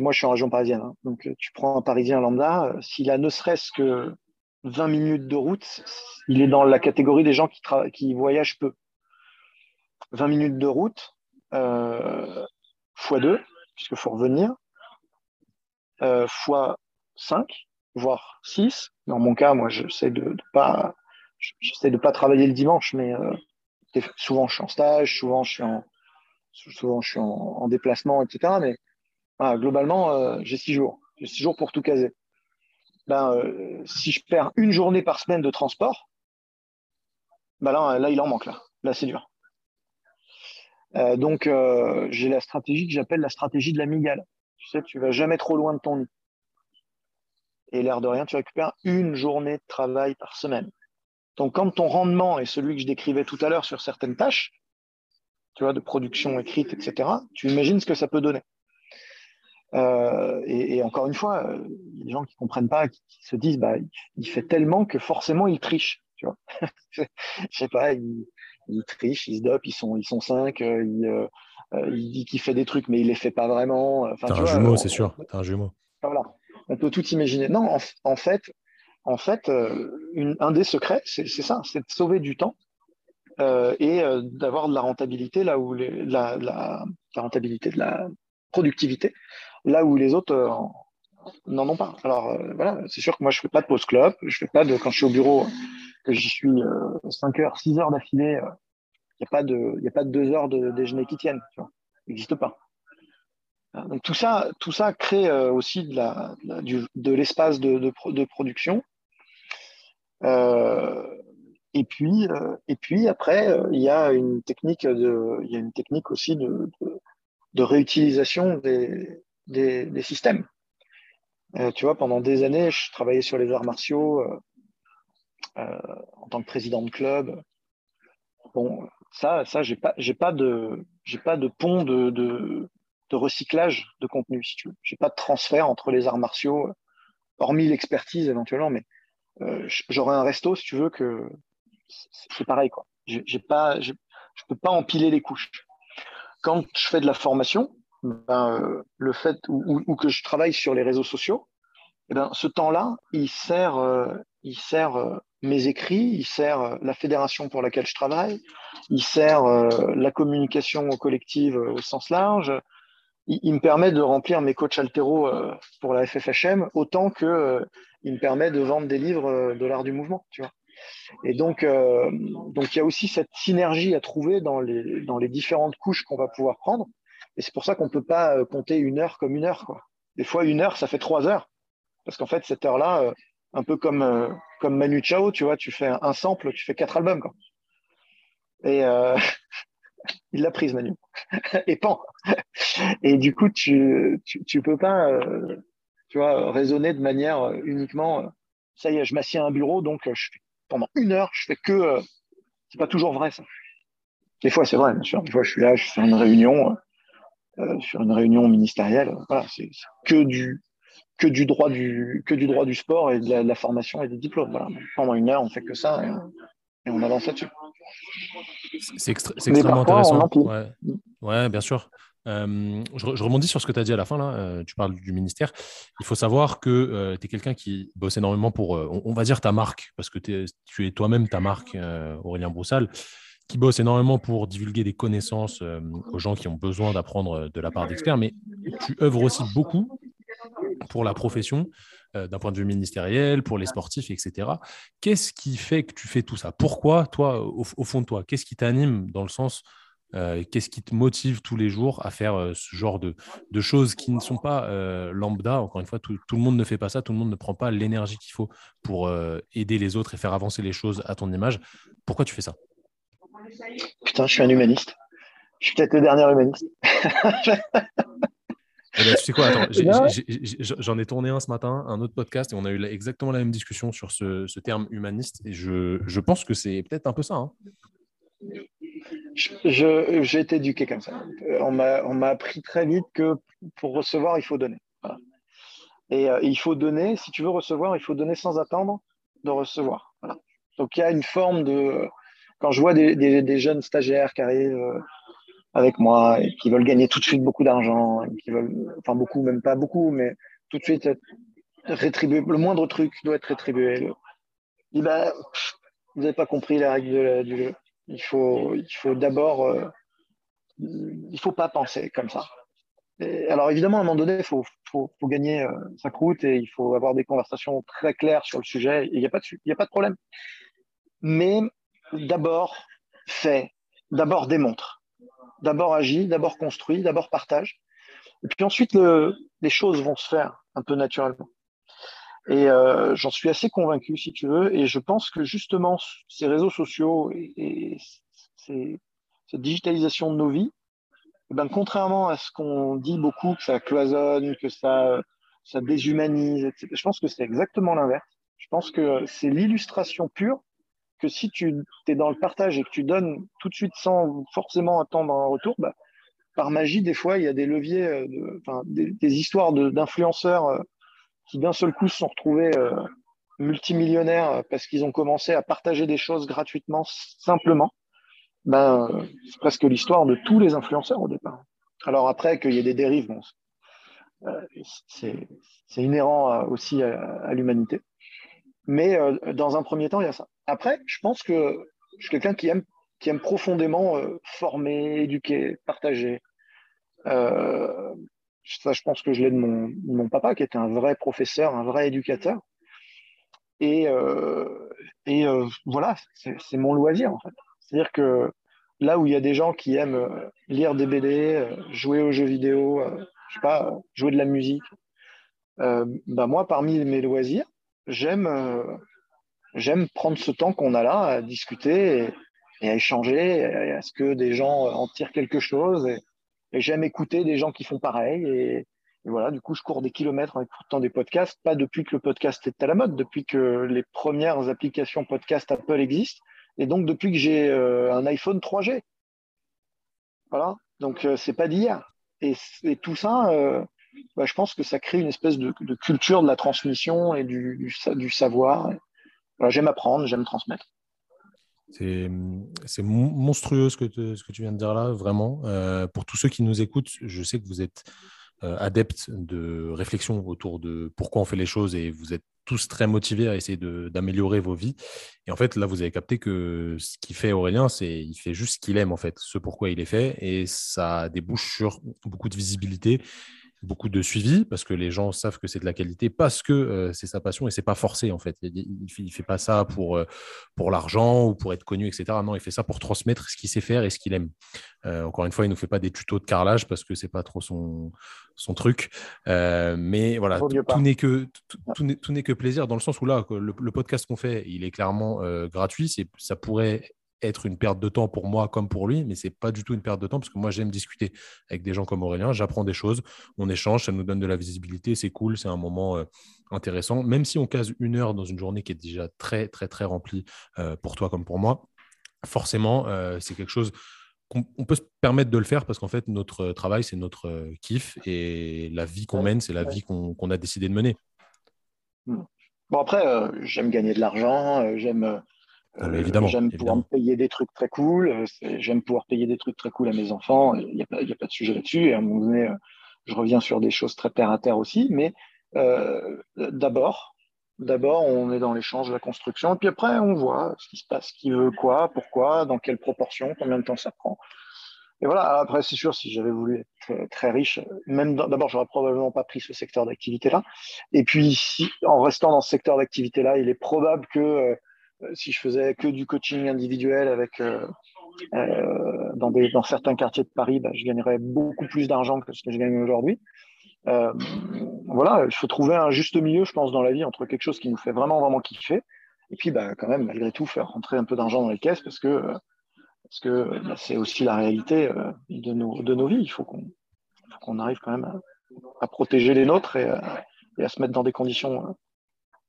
moi, je suis en région parisienne. Hein. donc, tu prends un Parisien lambda, s'il a ne serait-ce que 20 minutes de route, il est dans la catégorie des gens qui, qui voyagent peu. 20 minutes de route euh, fois 2, puisqu'il faut revenir, euh, fois 5, voire 6. Dans mon cas, moi, j'essaie de, de pas, j'essaie de pas travailler le dimanche, mais euh, souvent je suis en stage, souvent je suis en, souvent je suis en, déplacement, etc. Mais globalement, euh, j'ai 6 jours. J'ai 6 jours pour tout caser. Ben, euh, si je perds une journée par semaine de transport, ben là, là, il en manque là. Là, c'est dur. Euh, donc, euh, j'ai la stratégie que j'appelle la stratégie de la migale. Tu sais, tu vas jamais trop loin de ton nid. Et l'air de rien, tu récupères une journée de travail par semaine. Donc, quand ton rendement est celui que je décrivais tout à l'heure sur certaines tâches, tu vois, de production écrite, etc., tu imagines ce que ça peut donner. Euh, et, encore une fois, il y a des gens qui comprennent pas, qui, se disent, bah, il fait tellement que forcément il triche. Tu vois, [laughs] sais pas, il, il triche, il se dope, ils sont, ils sont cinq, euh, il, euh, euh, il, dit qu'il fait des trucs, mais il les fait pas vraiment. T'as un jumeau, c'est sûr. T'as un jumeau. Voilà. On peut tout imaginer. Non, en, fait, en fait un des secrets, c'est ça, c'est de sauver du temps et d'avoir de la rentabilité là où les, la, la, rentabilité de la productivité là où les autres n'en ont pas. Alors voilà, c'est sûr que moi je fais pas de pause club, je fais pas de quand je suis au bureau j'y suis 5 euh, heures, 6 heures d'affilée, il euh, n'y a, pas de, a pas de 2 heures de déjeuner qui tiennent. Tu vois. N'existe pas. Euh, donc tout ça, tout ça crée aussi de, la, de l'espace de, de, production. et puis, et puis après, il y a une technique il y a une technique aussi de, de, réutilisation des, des, des systèmes. tu vois, pendant des années, je travaillais sur les arts martiaux. Euh, en tant que président de club. Bon, ça, ça, j'ai pas, j'ai pas de, j'ai pas de pont de, de, recyclage de contenu, si tu veux. J'ai pas de transfert entre les arts martiaux, hormis l'expertise éventuellement, mais euh, j'aurais un resto, si tu veux, que c'est pareil, quoi. J'ai pas, je peux pas empiler les couches. Quand je fais de la formation, ben, euh, le fait ou, ou, que je travaille sur les réseaux sociaux, eh ben, ce temps-là, il sert, euh, il sert euh, mes écrits, il sert euh, la fédération pour laquelle je travaille, il sert euh, la communication collective au sens large, il, me permet de remplir mes coachs altéro pour la FFHM autant que il me permet de vendre des livres de l'art du mouvement, tu vois. Et donc, donc il y a aussi cette synergie à trouver dans les, dans les différentes couches qu'on va pouvoir prendre. Et c'est pour ça qu'on ne peut pas compter une heure comme une heure. Quoi. Des fois, une heure, ça fait trois heures. Parce qu'en fait, cette heure-là, un peu comme, euh, comme Manu Chao, tu vois, tu fais un, sample, tu fais quatre albums. Et euh, [laughs] il l'a prise, Manu. [laughs] et pan. et du coup, tu, tu, peux pas, euh, tu vois, raisonner de manière uniquement, ça y est, je m'assieds à un bureau, donc pendant une heure, je fais que. c'est pas toujours vrai, ça. Des fois, c'est vrai, bien sûr. Des fois, je suis là, je fais une réunion, sur une réunion ministérielle. Voilà, c'est que du, que du droit du, que du droit du sport et de la, formation et des diplômes. Voilà. Pendant une heure, on fait que ça et, on avance là-dessus. C'est extrêmement intéressant. Ouais. ouais. bien sûr. Euh, je, rebondis sur ce que tu as dit à la fin, là. Euh, tu parles du ministère. Il faut savoir que euh, tu es quelqu'un qui bosse énormément pour, on, va dire, ta marque, parce que tu es toi-même ta marque, Aurélien Broussal, qui bosse énormément pour divulguer des connaissances aux gens qui ont besoin d'apprendre de la part d'experts, mais tu œuvres aussi beaucoup pour la profession, euh, d'un point de vue ministériel, pour les sportifs, etc. Qu'est-ce qui fait que tu fais tout ça? Pourquoi, toi, au, fond de toi, qu'est-ce qui t'anime dans le sens, euh, qu'est-ce qui te motive tous les jours à faire euh, ce genre de, choses qui ne sont pas lambda? Encore une fois, tout, le monde ne fait pas ça, tout le monde ne prend pas l'énergie qu'il faut pour aider les autres et faire avancer les choses à ton image. Pourquoi tu fais ça? Putain, je suis un humaniste. Je suis peut-être le dernier humaniste. [laughs] Eh ben, tu sais quoi, j'en ai, tourné un ce matin, un autre podcast, et on a eu exactement la même discussion sur ce, terme humaniste, et je, pense que c'est peut-être un peu ça. Hein. J'ai été éduqué comme ça. On m'a appris très vite que pour recevoir, il faut donner. Et euh, il faut donner, si tu veux recevoir, il faut donner sans attendre de recevoir. Donc il y a une forme de... Quand je vois des, jeunes stagiaires qui arrivent... Euh, avec moi et qui veulent gagner tout de suite beaucoup d'argent, qui veulent, enfin beaucoup, même pas beaucoup, mais tout de suite rétribuer. Le moindre truc doit être rétribué. Il bah, vous n'avez pas compris la règle du jeu. Il faut, il faut d'abord, euh, il faut pas penser comme ça. alors évidemment, à un moment donné, il faut, gagner euh, sa croûte et il faut avoir des conversations très claires sur le sujet. Il n'y a pas de, il a pas de problème. Mais d'abord, fais, d'abord démontre d'abord agit, d'abord construit, d'abord partage. Et puis ensuite, les choses vont se faire un peu naturellement. Et euh, j'en suis assez convaincu, si tu veux. Et je pense que justement, ces réseaux sociaux et, cette digitalisation de nos vies ben, contrairement à ce qu'on dit beaucoup, que ça cloisonne, que ça, ça déshumanise, etc., je pense que c'est exactement l'inverse. Je pense que c'est l'illustration pure que si tu es dans le partage et que tu donnes tout de suite sans forcément attendre un retour, bah, par magie, des fois, il y a des leviers, euh, des, histoires d'influenceurs euh, qui d'un seul coup se sont retrouvés euh, multimillionnaires parce qu'ils ont commencé à partager des choses gratuitement, simplement. Ben, c'est presque l'histoire de tous les influenceurs au départ. Alors après, qu'il y ait des dérives, bon, c'est inhérent aussi à l'humanité. Mais euh, dans un premier temps, il y a ça. Après, je pense que je suis quelqu'un qui aime, qui aime profondément euh, former, éduquer, partager. Euh, ça, je pense que je l'ai de mon, mon, papa, qui était un vrai professeur, un vrai éducateur. Et, et voilà, c'est mon loisir, en fait. C'est-à-dire que là où il y a des gens qui aiment lire des BD, jouer aux jeux vidéo, je sais pas, jouer de la musique, bah moi, parmi mes loisirs, j'aime euh, j'aime prendre ce temps qu'on a là à discuter et, à échanger, et à ce que des gens en tirent quelque chose. Et, j'aime écouter des gens qui font pareil. Et, voilà, du coup, je cours des kilomètres en écoutant des podcasts, pas depuis que le podcast est à la mode, depuis que les premières applications podcast Apple existent, et donc depuis que j'ai euh, un iPhone 3G. Voilà, donc euh, c'est pas d'hier. Et, tout ça, bah, je pense que ça crée une espèce de, culture de la transmission et du, du, savoir. j'aime apprendre, j'aime transmettre. C'est monstrueux ce que, ce que tu viens de dire là, vraiment. Euh, pour tous ceux qui nous écoutent, je sais que vous êtes euh, de réflexion autour de pourquoi on fait les choses et vous êtes tous très motivés à essayer d'améliorer vos vies. Et en fait, là, vous avez capté que ce qu'il fait Aurélien, c'est il fait juste ce qu'il aime, en fait, ce pourquoi il est fait. Et ça débouche sur beaucoup de visibilité beaucoup de suivi parce que les gens savent que c'est de la qualité parce que euh, c'est sa passion et c'est pas forcé en fait. Il, il, fait pas ça pour, euh, pour l'argent ou pour être connu, etc. Non, il fait ça pour transmettre ce qu'il sait faire et ce qu'il aime. Euh, encore une fois, il nous fait pas des tutos de carrelage parce que c'est pas trop son, son truc. mais voilà, tout, n'est que tout, n'est que plaisir dans le sens où là, le, le podcast qu'on fait, il est clairement gratuit. C'est ça pourrait être une perte de temps pour moi comme pour lui, mais c'est pas du tout une perte de temps parce que moi j'aime discuter avec des gens comme Aurélien, j'apprends des choses, on échange, ça nous donne de la visibilité, c'est cool, c'est un moment euh, intéressant, même si on case une heure dans une journée qui est déjà très très très remplie euh, pour toi comme pour moi, forcément euh, c'est quelque chose qu'on peut se permettre de le faire parce qu'en fait notre travail c'est notre kiff et la vie qu'on mène c'est la vie qu'on a décidé de mener. Bon après j'aime gagner de l'argent, j'aime ah, évidemment, j'aime pouvoir me payer des trucs très cool. Euh, j'aime pouvoir payer des trucs très cool à mes enfants. Il n'y a, pas, a pas de sujet là-dessus. Et à un moment donné, euh, je reviens sur des choses très terre à terre aussi. Mais euh, d'abord, d'abord, on est dans l'échange, la construction. Et puis après, on voit ce qui se passe, qui veut quoi, pourquoi, dans quelle proportion, combien de temps ça prend. Et voilà, après, c'est sûr, si j'avais voulu être très, riche, même d'abord, j'aurais probablement pas pris ce secteur d'activité-là. Et puis, si, en restant dans ce secteur d'activité-là, il est probable que euh, si je faisais que du coaching individuel avec euh, euh, dans, des, dans certains quartiers de Paris, bah, je gagnerais beaucoup plus d'argent que ce que je gagne aujourd'hui. Euh, voilà, il faut trouver un juste milieu, je pense, dans la vie entre quelque chose qui nous fait vraiment, vraiment kiffer, et puis bah, quand même, malgré tout, faire rentrer un peu d'argent dans les caisses parce que parce que bah, c'est aussi la réalité de, nos, de nos vies. Il faut qu'on qu'on arrive quand même à, protéger les nôtres et, à se mettre dans des conditions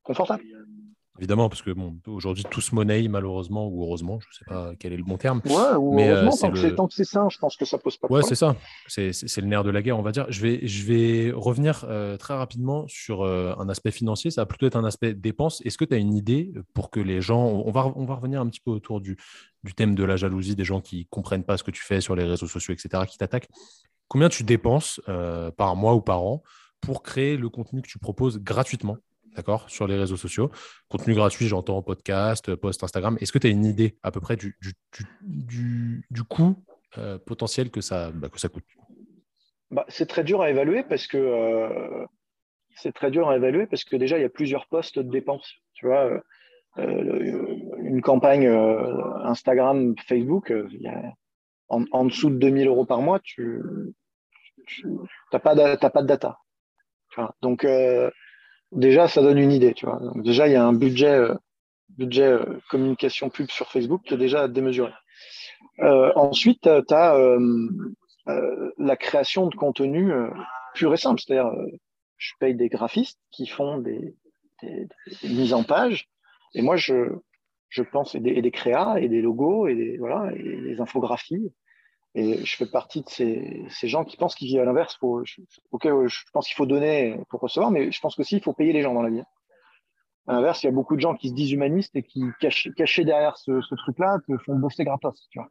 confortables. Évidemment, parce que bon, aujourd'hui, tout se monnaie, malheureusement ou heureusement, je ne sais pas quel est le bon terme. Ouais, ou mais euh, heureusement, tant, que c'est ça, je pense que ça pose pas de ouais, problème. c'est ça. C'est le nerf de la guerre, on va dire. Je vais, je vais revenir euh, très rapidement sur euh, un aspect financier. Ça va plutôt être un aspect dépense. Est-ce que tu as une idée pour que les gens. On va, on va revenir un petit peu autour du, du thème de la jalousie, des gens qui ne comprennent pas ce que tu fais sur les réseaux sociaux, etc., qui t'attaquent. Combien tu dépenses par mois ou par an pour créer le contenu que tu proposes gratuitement? D'accord, sur les réseaux sociaux. Contenu gratuit, j'entends podcast, post Instagram. Est-ce que tu as une idée à peu près du, du, du, coût euh, potentiel que ça, bah, que ça coûte? Bah, C'est très dur à évaluer parce que euh, c'est très dur à évaluer parce que déjà il y a plusieurs postes de dépenses. Tu vois, euh, une campagne Instagram, Facebook, en, dessous de 2000 euros par mois, tu n'as pas, pas de data. Donc déjà, ça donne une idée. Tu vois. déjà, il y a un budget, euh, budget euh, communication pub sur Facebook qui est déjà démesuré. Euh, ensuite, tu as la création de contenu pur et simple. C'est-à-dire, je paye des graphistes qui font des, mises en page, et moi, je, pense, et des, créas, et des logos, et et des infographies. Et je fais partie de ces, gens qui pensent qu'il vivent à l'inverse. Ok, je pense qu'il faut donner pour recevoir, mais je pense aussi qu'il faut payer les gens dans la vie. À l'inverse, il y a beaucoup de gens qui se disent humanistes et qui, cachés, derrière ce, truc-là, te font bosser gratos. Tu vois.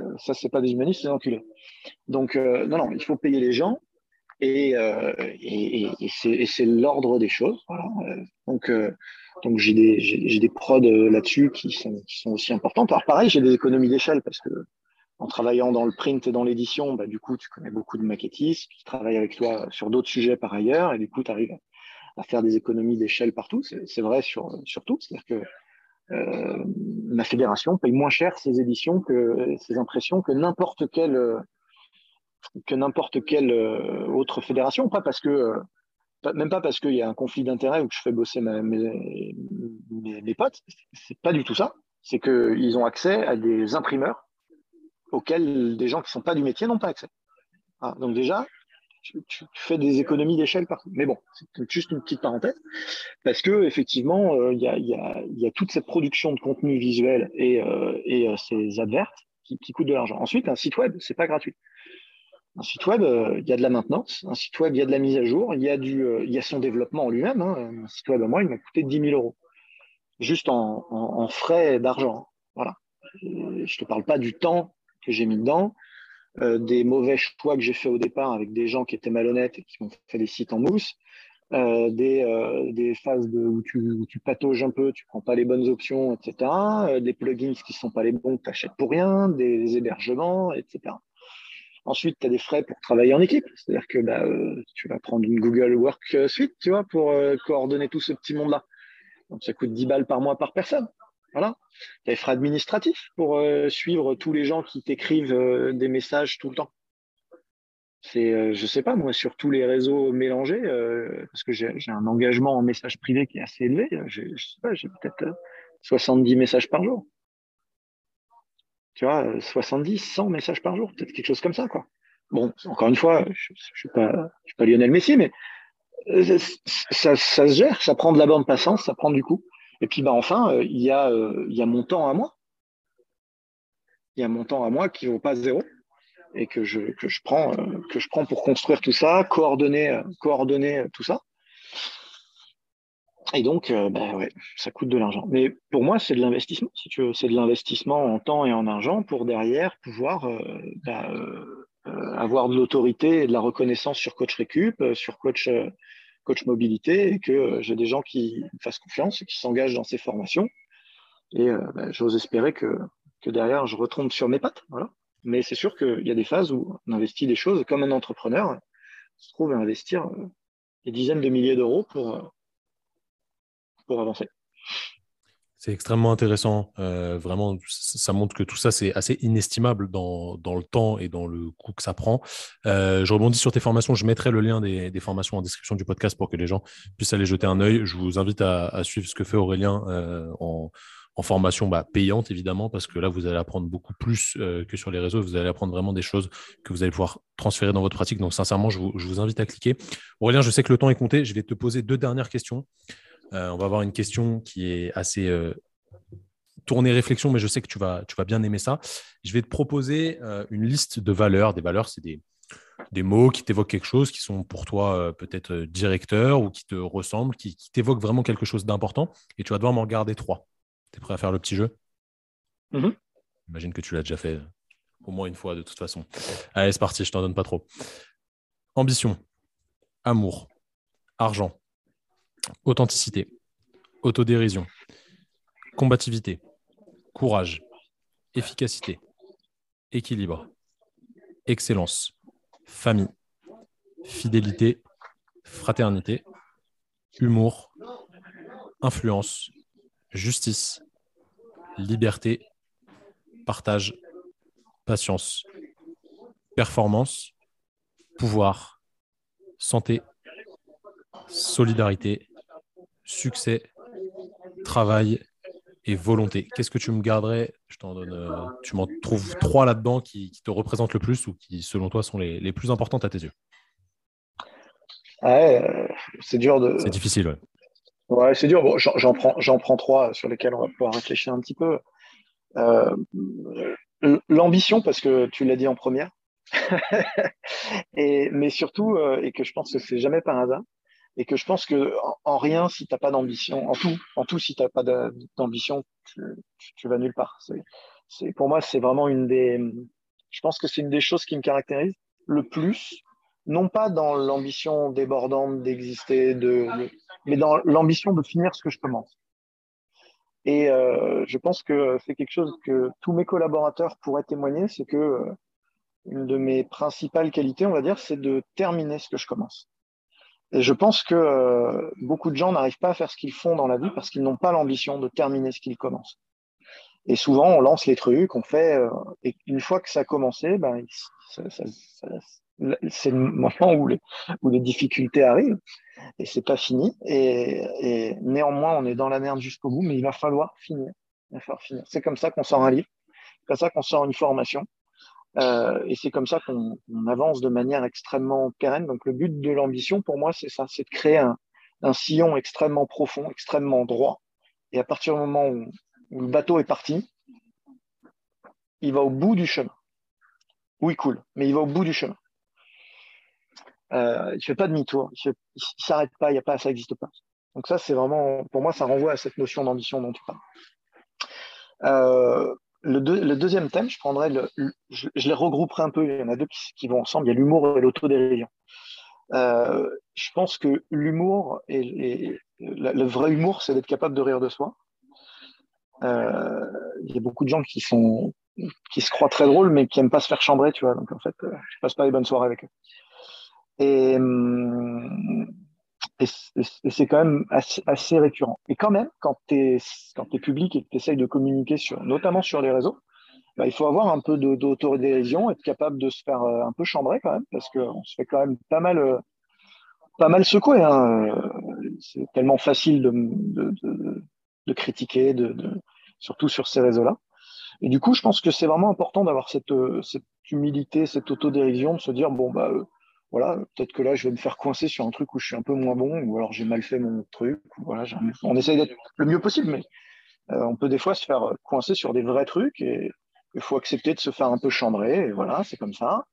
Euh, ça, c'est pas des humanistes, c'est des enculés. Donc, euh, non, non, il faut payer les gens et, euh, c'est l'ordre des choses. Euh, donc j'ai des, des prods là-dessus qui sont, aussi importantes. Alors, pareil, j'ai des économies d'échelle parce que en travaillant dans le print et dans l'édition, bah, du coup, tu connais beaucoup de maquettistes qui travaillent avec toi sur d'autres sujets par ailleurs, et du coup, tu arrives à faire des économies d'échelle partout. C'est vrai sur, sur tout. C'est-à-dire que euh, ma fédération paye moins cher ses éditions que ses impressions que n'importe quelle que n'importe quelle euh, autre fédération. Pas parce que euh, même pas parce qu'il y a un conflit d'intérêt ou que je fais bosser mes, mes, mes potes. C'est pas du tout ça. C'est qu'ils ont accès à des imprimeurs auxquels des gens qui ne sont pas du métier n'ont pas accès. Ah, donc déjà, tu, fais des économies d'échelle partout. Mais bon, c'est juste une petite parenthèse, parce que effectivement, euh, il y, a, y, a, y, a, toute cette production de contenu visuel et, euh, et euh, ces adverts qui, qui, coûtent de l'argent. Ensuite, un site web, c'est pas gratuit. Un site web, il y a de la maintenance. Un site web, il y a de la mise à jour. Il y a il y a son développement en lui-même. Hein. Un site web à moi, il m'a coûté 10 000 euros, juste en, en, en frais d'argent. Voilà. je te parle pas du temps que j'ai mis dedans, euh, des mauvais choix que j'ai fait au départ avec des gens qui étaient malhonnêtes et qui m'ont fait des sites en mousse, euh, des, euh, des, phases où, tu, où patauges un peu, tu prends pas les bonnes options, etc. Des plugins qui sont pas les bons que tu achètes pour rien, des, hébergements, etc. Ensuite, tu as des frais pour travailler en équipe. C'est-à-dire que bah, tu vas prendre une Google Work Suite, tu vois, pour coordonner tout ce petit monde-là. Donc, ça coûte 10 balles par mois par personne. Voilà. Tu as les frais administratifs pour euh, suivre tous les gens qui t'écrivent euh, des messages tout le temps. C'est, euh, je sais pas, moi, sur tous les réseaux mélangés, parce que j'ai un engagement en message privé qui est assez élevé, je sais pas, j'ai peut-être 70 messages par jour. Tu vois, 70, 100 messages par jour, peut-être quelque chose comme ça, quoi. Bon, encore une fois, je, je, suis pas, je suis pas Lionel Messi, mais ça, ça se gère, ça prend de la bande passante, ça prend du coup. Et puis bah, enfin, euh, il, y a, euh, il y a mon temps à moi. Il y a mon temps à moi qui ne vaut pas zéro et que je, que, je prends, euh, que je prends pour construire tout ça, coordonner, coordonner tout ça. Et donc, bah ouais, ça coûte de l'argent. Mais pour moi, c'est de l'investissement, si tu veux. C'est de l'investissement en temps et en argent pour derrière pouvoir bah, avoir de l'autorité et de la reconnaissance sur Coach Récup, sur Coach coach mobilité et que euh, j'ai des gens qui me fassent confiance et qui s'engagent dans ces formations. Et euh, ben, j'ose espérer que, que derrière, je retombe sur mes pattes. Voilà. Mais c'est sûr qu'il y a des phases où on investit des choses comme un entrepreneur se trouve à investir euh, des dizaines de milliers d'euros pour, pour avancer. C'est extrêmement intéressant. Euh, vraiment, ça montre que tout ça, c'est assez inestimable dans, le temps et dans le coût que ça prend. Euh, je rebondis sur tes formations. Je mettrai le lien des, formations en description du podcast pour que les gens puissent aller jeter un œil. Je vous invite à, suivre ce que fait Aurélien euh, en, formation bah, payante, évidemment, parce que là, vous allez apprendre beaucoup plus que sur les réseaux. Vous allez apprendre vraiment des choses que vous allez pouvoir transférer dans votre pratique. Donc, sincèrement, je vous invite à cliquer. Aurélien, je sais que le temps est compté. Je vais te poser deux dernières questions. Euh, on va avoir une question qui est assez euh, tournée réflexion, mais je sais que tu vas, tu vas bien aimer ça. Je vais te proposer euh, une liste de valeurs. Des valeurs, c'est des, des mots qui t'évoquent quelque chose, qui sont pour toi peut-être directeurs ou qui te ressemblent, qui, t'évoquent vraiment quelque chose d'important. Et tu vas devoir m'en regarder trois. Tu es prêt à faire le petit jeu? Mm-hmm. J'imagine que tu l'as déjà fait au moins une fois de toute façon. Allez, c'est parti, je t'en donne pas trop. Ambition, amour, argent, authenticité, autodérision, combativité, courage, efficacité, équilibre, excellence, famille, fidélité, fraternité, humour, influence, justice, liberté, partage, patience, performance, pouvoir, santé, solidarité, succès, travail et volonté. Qu'est-ce que tu me garderais? Je t'en donne. Euh, tu m'en trouves trois là-dedans qui, te représentent le plus ou qui, selon toi, sont les, plus importantes à tes yeux? Ouais, euh, c'est dur de. C'est difficile, ouais. Ouais, c'est dur. j'en prends, j'en prends trois sur lesquels on va pouvoir réfléchir un petit peu. Euh, l'ambition, parce que tu l'as dit en première, [laughs] et, mais surtout, et que je pense que c'est jamais par hasard, et que je pense que en, rien, si tu n'as pas d'ambition, en tout, en tout, si tu n'as pas d'ambition, tu, vas nulle part. C'est, pour moi, c'est vraiment une des, je pense que c'est une des choses qui me caractérise le plus, non pas dans l'ambition débordante d'exister, de, mais dans l'ambition de finir ce que je commence. Et euh, je pense que c'est quelque chose que tous mes collaborateurs pourraient témoigner, c'est que euh, une de mes principales qualités, on va dire, c'est de terminer ce que je commence. Et je pense que euh, beaucoup de gens n'arrivent pas à faire ce qu'ils font dans la vie parce qu'ils n'ont pas l'ambition de terminer ce qu'ils commencent. Et souvent, on lance les trucs, on fait, euh, et une fois que ça a commencé, ben, c'est le moment où les, difficultés arrivent, et c'est pas fini. Et, et, néanmoins, on est dans la merde jusqu'au bout, mais il va falloir finir. Il va falloir finir. C'est comme ça qu'on sort un livre, c'est comme ça qu'on sort une formation, euh, et c'est comme ça qu'on avance de manière extrêmement pérenne. Donc le but de l'ambition, pour moi, c'est ça, c'est de créer un, sillon extrêmement profond, extrêmement droit. Et à partir du moment où, le bateau est parti, il va au bout du chemin. Oui, coule, mais il va au bout du chemin. Euh, il fait pas demi-tour, il, ne s'arrête pas, il y a pas, ça n'existe pas. Donc ça, c'est vraiment, pour moi, ça renvoie à cette notion d'ambition dont tu parles. Euh, le, deuxième thème, je prendrais le, je, les regrouperai un peu. Il y en a deux qui, vont ensemble. Il y a l'humour et l'autodérision. Euh, je pense que l'humour et, le vrai humour, c'est d'être capable de rire de soi. Euh, il y a beaucoup de gens qui sont qui se croient très drôles, mais qui aiment pas se faire chambrer, tu vois. Donc en fait, euh, je passe pas les bonnes soirées avec eux. Et, hum, et, c'est quand même assez, récurrent. Et quand même, quand tu es, es public et que tu essayes de communiquer, sur, notamment sur les réseaux, bah, il faut avoir un peu d'autodérision, être capable de se faire euh, un peu chambrer quand même, parce qu'on se fait quand même pas mal, euh, pas mal secouer. Hein. Euh, c'est tellement facile de, de, de, de critiquer, surtout sur ces réseaux-là. Et du coup, je pense que c'est vraiment important d'avoir cette, cette humilité, cette autodérision, de se dire, bon, bah, voilà, peut-être que là, je vais me faire coincer sur un truc où je suis un peu moins bon, ou alors j'ai mal fait mon truc. voilà, on essaye d'être le mieux possible, mais euh, on peut des fois se faire coincer sur des vrais trucs et il faut accepter de se faire un peu chambrer. Et voilà, c'est comme ça.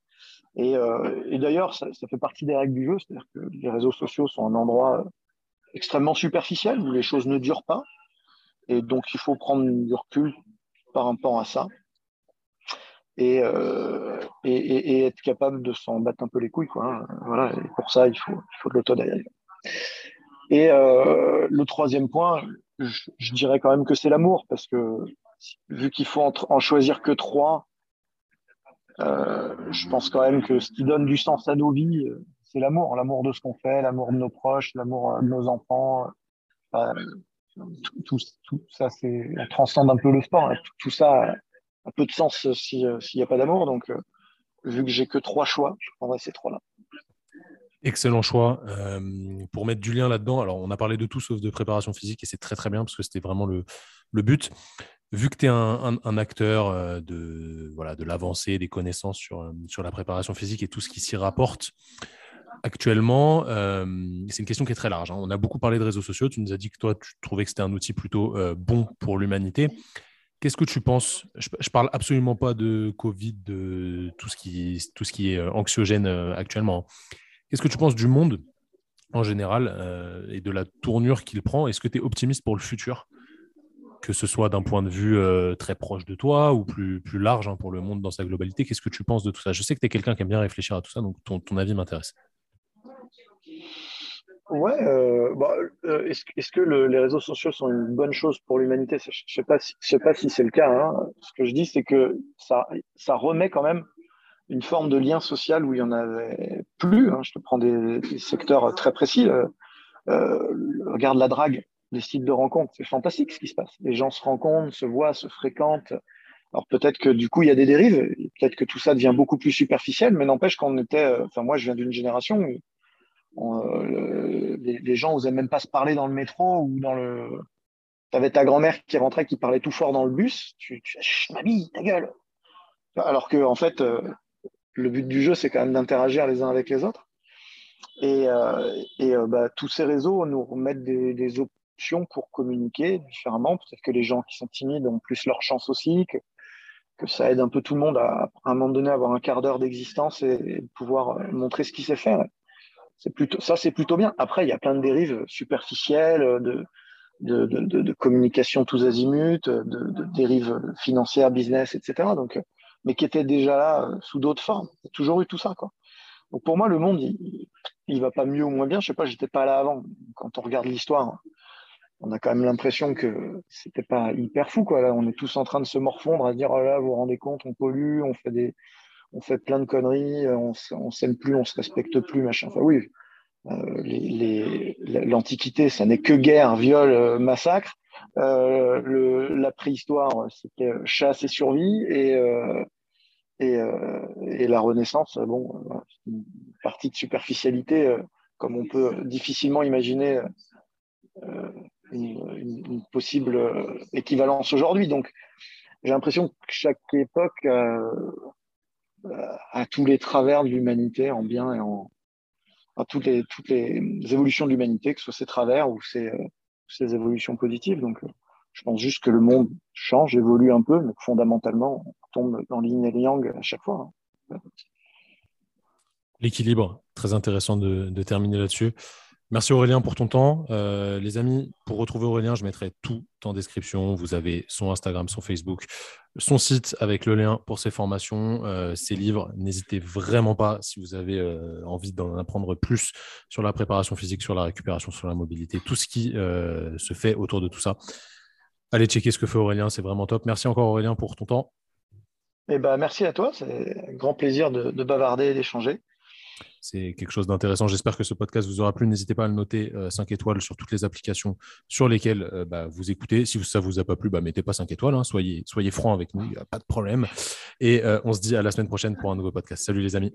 Et, euh, d'ailleurs, ça, fait partie des règles du jeu, c'est-à-dire que les réseaux sociaux sont un endroit extrêmement superficiel où les choses ne durent pas. Et donc, il faut prendre du recul par rapport à ça. Euh, et, et, être capable de s'en battre un peu les couilles. Quoi, hein. Voilà, et pour ça, il faut, il faut de l'autodérision. Et euh, le troisième point, je, dirais quand même que c'est l'amour, parce que vu qu'il faut en, choisir que trois, euh, je pense quand même que ce qui donne du sens à nos vies, c'est l'amour, l'amour de ce qu'on fait, l'amour de nos proches, l'amour de nos enfants. Tout, tout, ça, c'est, on transcende un peu le sport. Hein. Tout, ça peu de sens s'il n'y a pas d'amour. Donc, euh, vu que j'ai que trois choix, je prendrai ces trois-là. Excellent choix. Euh, pour mettre du lien là-dedans, alors on a parlé de tout sauf de préparation physique et c'est très très bien parce que c'était vraiment le, le, but. Vu que tu es un, acteur euh, de, voilà, de l'avancée des connaissances sur, sur la préparation physique et tout ce qui s'y rapporte, actuellement, c'est une question qui est très large. Hein. On a beaucoup parlé de réseaux sociaux. Tu nous as dit que toi, tu trouvais que c'était un outil plutôt bon pour l'humanité. Qu'est-ce que tu penses? Je, ne parle absolument pas de Covid, de tout ce qui, tout ce qui est euh, anxiogène euh, actuellement. Qu'est-ce que tu penses du monde en général euh, et de la tournure qu'il prend? Est-ce que tu es optimiste pour le futur? Que ce soit d'un point de vue très proche de toi ou plus, plus large hein, pour le monde dans sa globalité. Qu'est-ce que tu penses de tout ça? Je sais que tu es quelqu'un qui aime bien réfléchir à tout ça, donc ton avis m'intéresse. Ouais, euh, bah, euh, est-ce, est que les réseaux sociaux sont une bonne chose pour l'humanité? Je sais pas si, je sais pas si c'est le cas. Hein. Ce que je dis, c'est que ça, ça remet quand même une forme de lien social où il y en avait plus. Hein. Je te prends des, secteurs très précis. Euh, regarde la drague, les sites de rencontres, c'est fantastique ce qui se passe. Les gens se rencontrent, se voient, se fréquentent. Alors peut-être que du coup il y a des dérives, peut-être que tout ça devient beaucoup plus superficiel, mais n'empêche qu'on était. Enfin moi je viens d'une génération où euh, les, gens n'osaient même pas se parler dans le métro ou dans le avais ta grand-mère qui rentrait, qui parlait tout fort dans le bus. Tu, tu mamie, ta gueule. Alors que, en fait, euh, le but du jeu, c'est quand même d'interagir les uns avec les autres. Et, euh, et bah, tous ces réseaux nous remettent des, options pour communiquer différemment. Peut-être que les gens qui sont timides ont plus leur chance aussi, que, que ça aide un peu tout le monde à, à un moment donné, avoir un quart d'heure d'existence et, pouvoir montrer ce qu'il sait faire. C'est plutôt, ça, c'est plutôt bien. Après, il y a plein de dérives superficielles, de, de, communication tous azimuts, de, de, dérives financières, business, etc. Donc, mais qui étaient déjà là sous d'autres formes. Il y a toujours eu tout ça. Donc pour moi, le monde, il, il va pas mieux ou moins bien. Je sais pas, j'étais pas là avant. Quand on regarde l'histoire, on a quand même l'impression que c'était pas hyper fou, quoi. On est tous en train de se morfondre, à se dire, oh là, vous vous rendez compte, on pollue, on fait des, on fait plein de conneries, on, on s'aime plus, on se respecte plus, machin. Enfin, oui, euh, l'Antiquité, ça n'est que guerre, viol, euh, massacre. Euh, la préhistoire, c'était chasse et survie. Et la Renaissance, bon, une partie de superficialité, comme on peut difficilement imaginer une, une, possible équivalence aujourd'hui. Donc, j'ai l'impression que chaque époque a tous les travers de l'humanité en bien et en, toutes, les, toutes les évolutions de l'humanité, que ce soit ses travers ou ses, euh, évolutions positives. Donc, euh, je pense juste que le monde change, évolue un peu, mais fondamentalement, on tombe dans l'yin et yang à chaque fois. Hein. L'équilibre, très intéressant de terminer là-dessus. Merci Aurélien pour ton temps. Euh, les amis, pour retrouver Aurélien, je mettrai tout en description. Vous avez son Instagram, son Facebook, son site avec le lien pour ses formations, euh, ses livres. N'hésitez vraiment pas si vous avez euh, envie d'en apprendre plus sur la préparation physique, sur la récupération, sur la mobilité, tout ce qui se fait autour de tout ça. Allez checker ce que fait Aurélien, c'est vraiment top. Merci encore Aurélien pour ton temps. Eh ben, merci à toi, c'est un grand plaisir de, de bavarder et d'échanger c'est quelque chose d'intéressant. J'espère que ce podcast vous aura plu. N'hésitez pas à le noter 5 euh, étoiles sur toutes les applications sur lesquelles euh, bah, vous écoutez. Si ça ne vous a pas plu, bah, mettez pas 5 étoiles. Hein. Soyez, soyez francs avec nous, il n'y a pas de problème. Et euh, on se dit à la semaine prochaine pour un nouveau podcast. Salut les amis.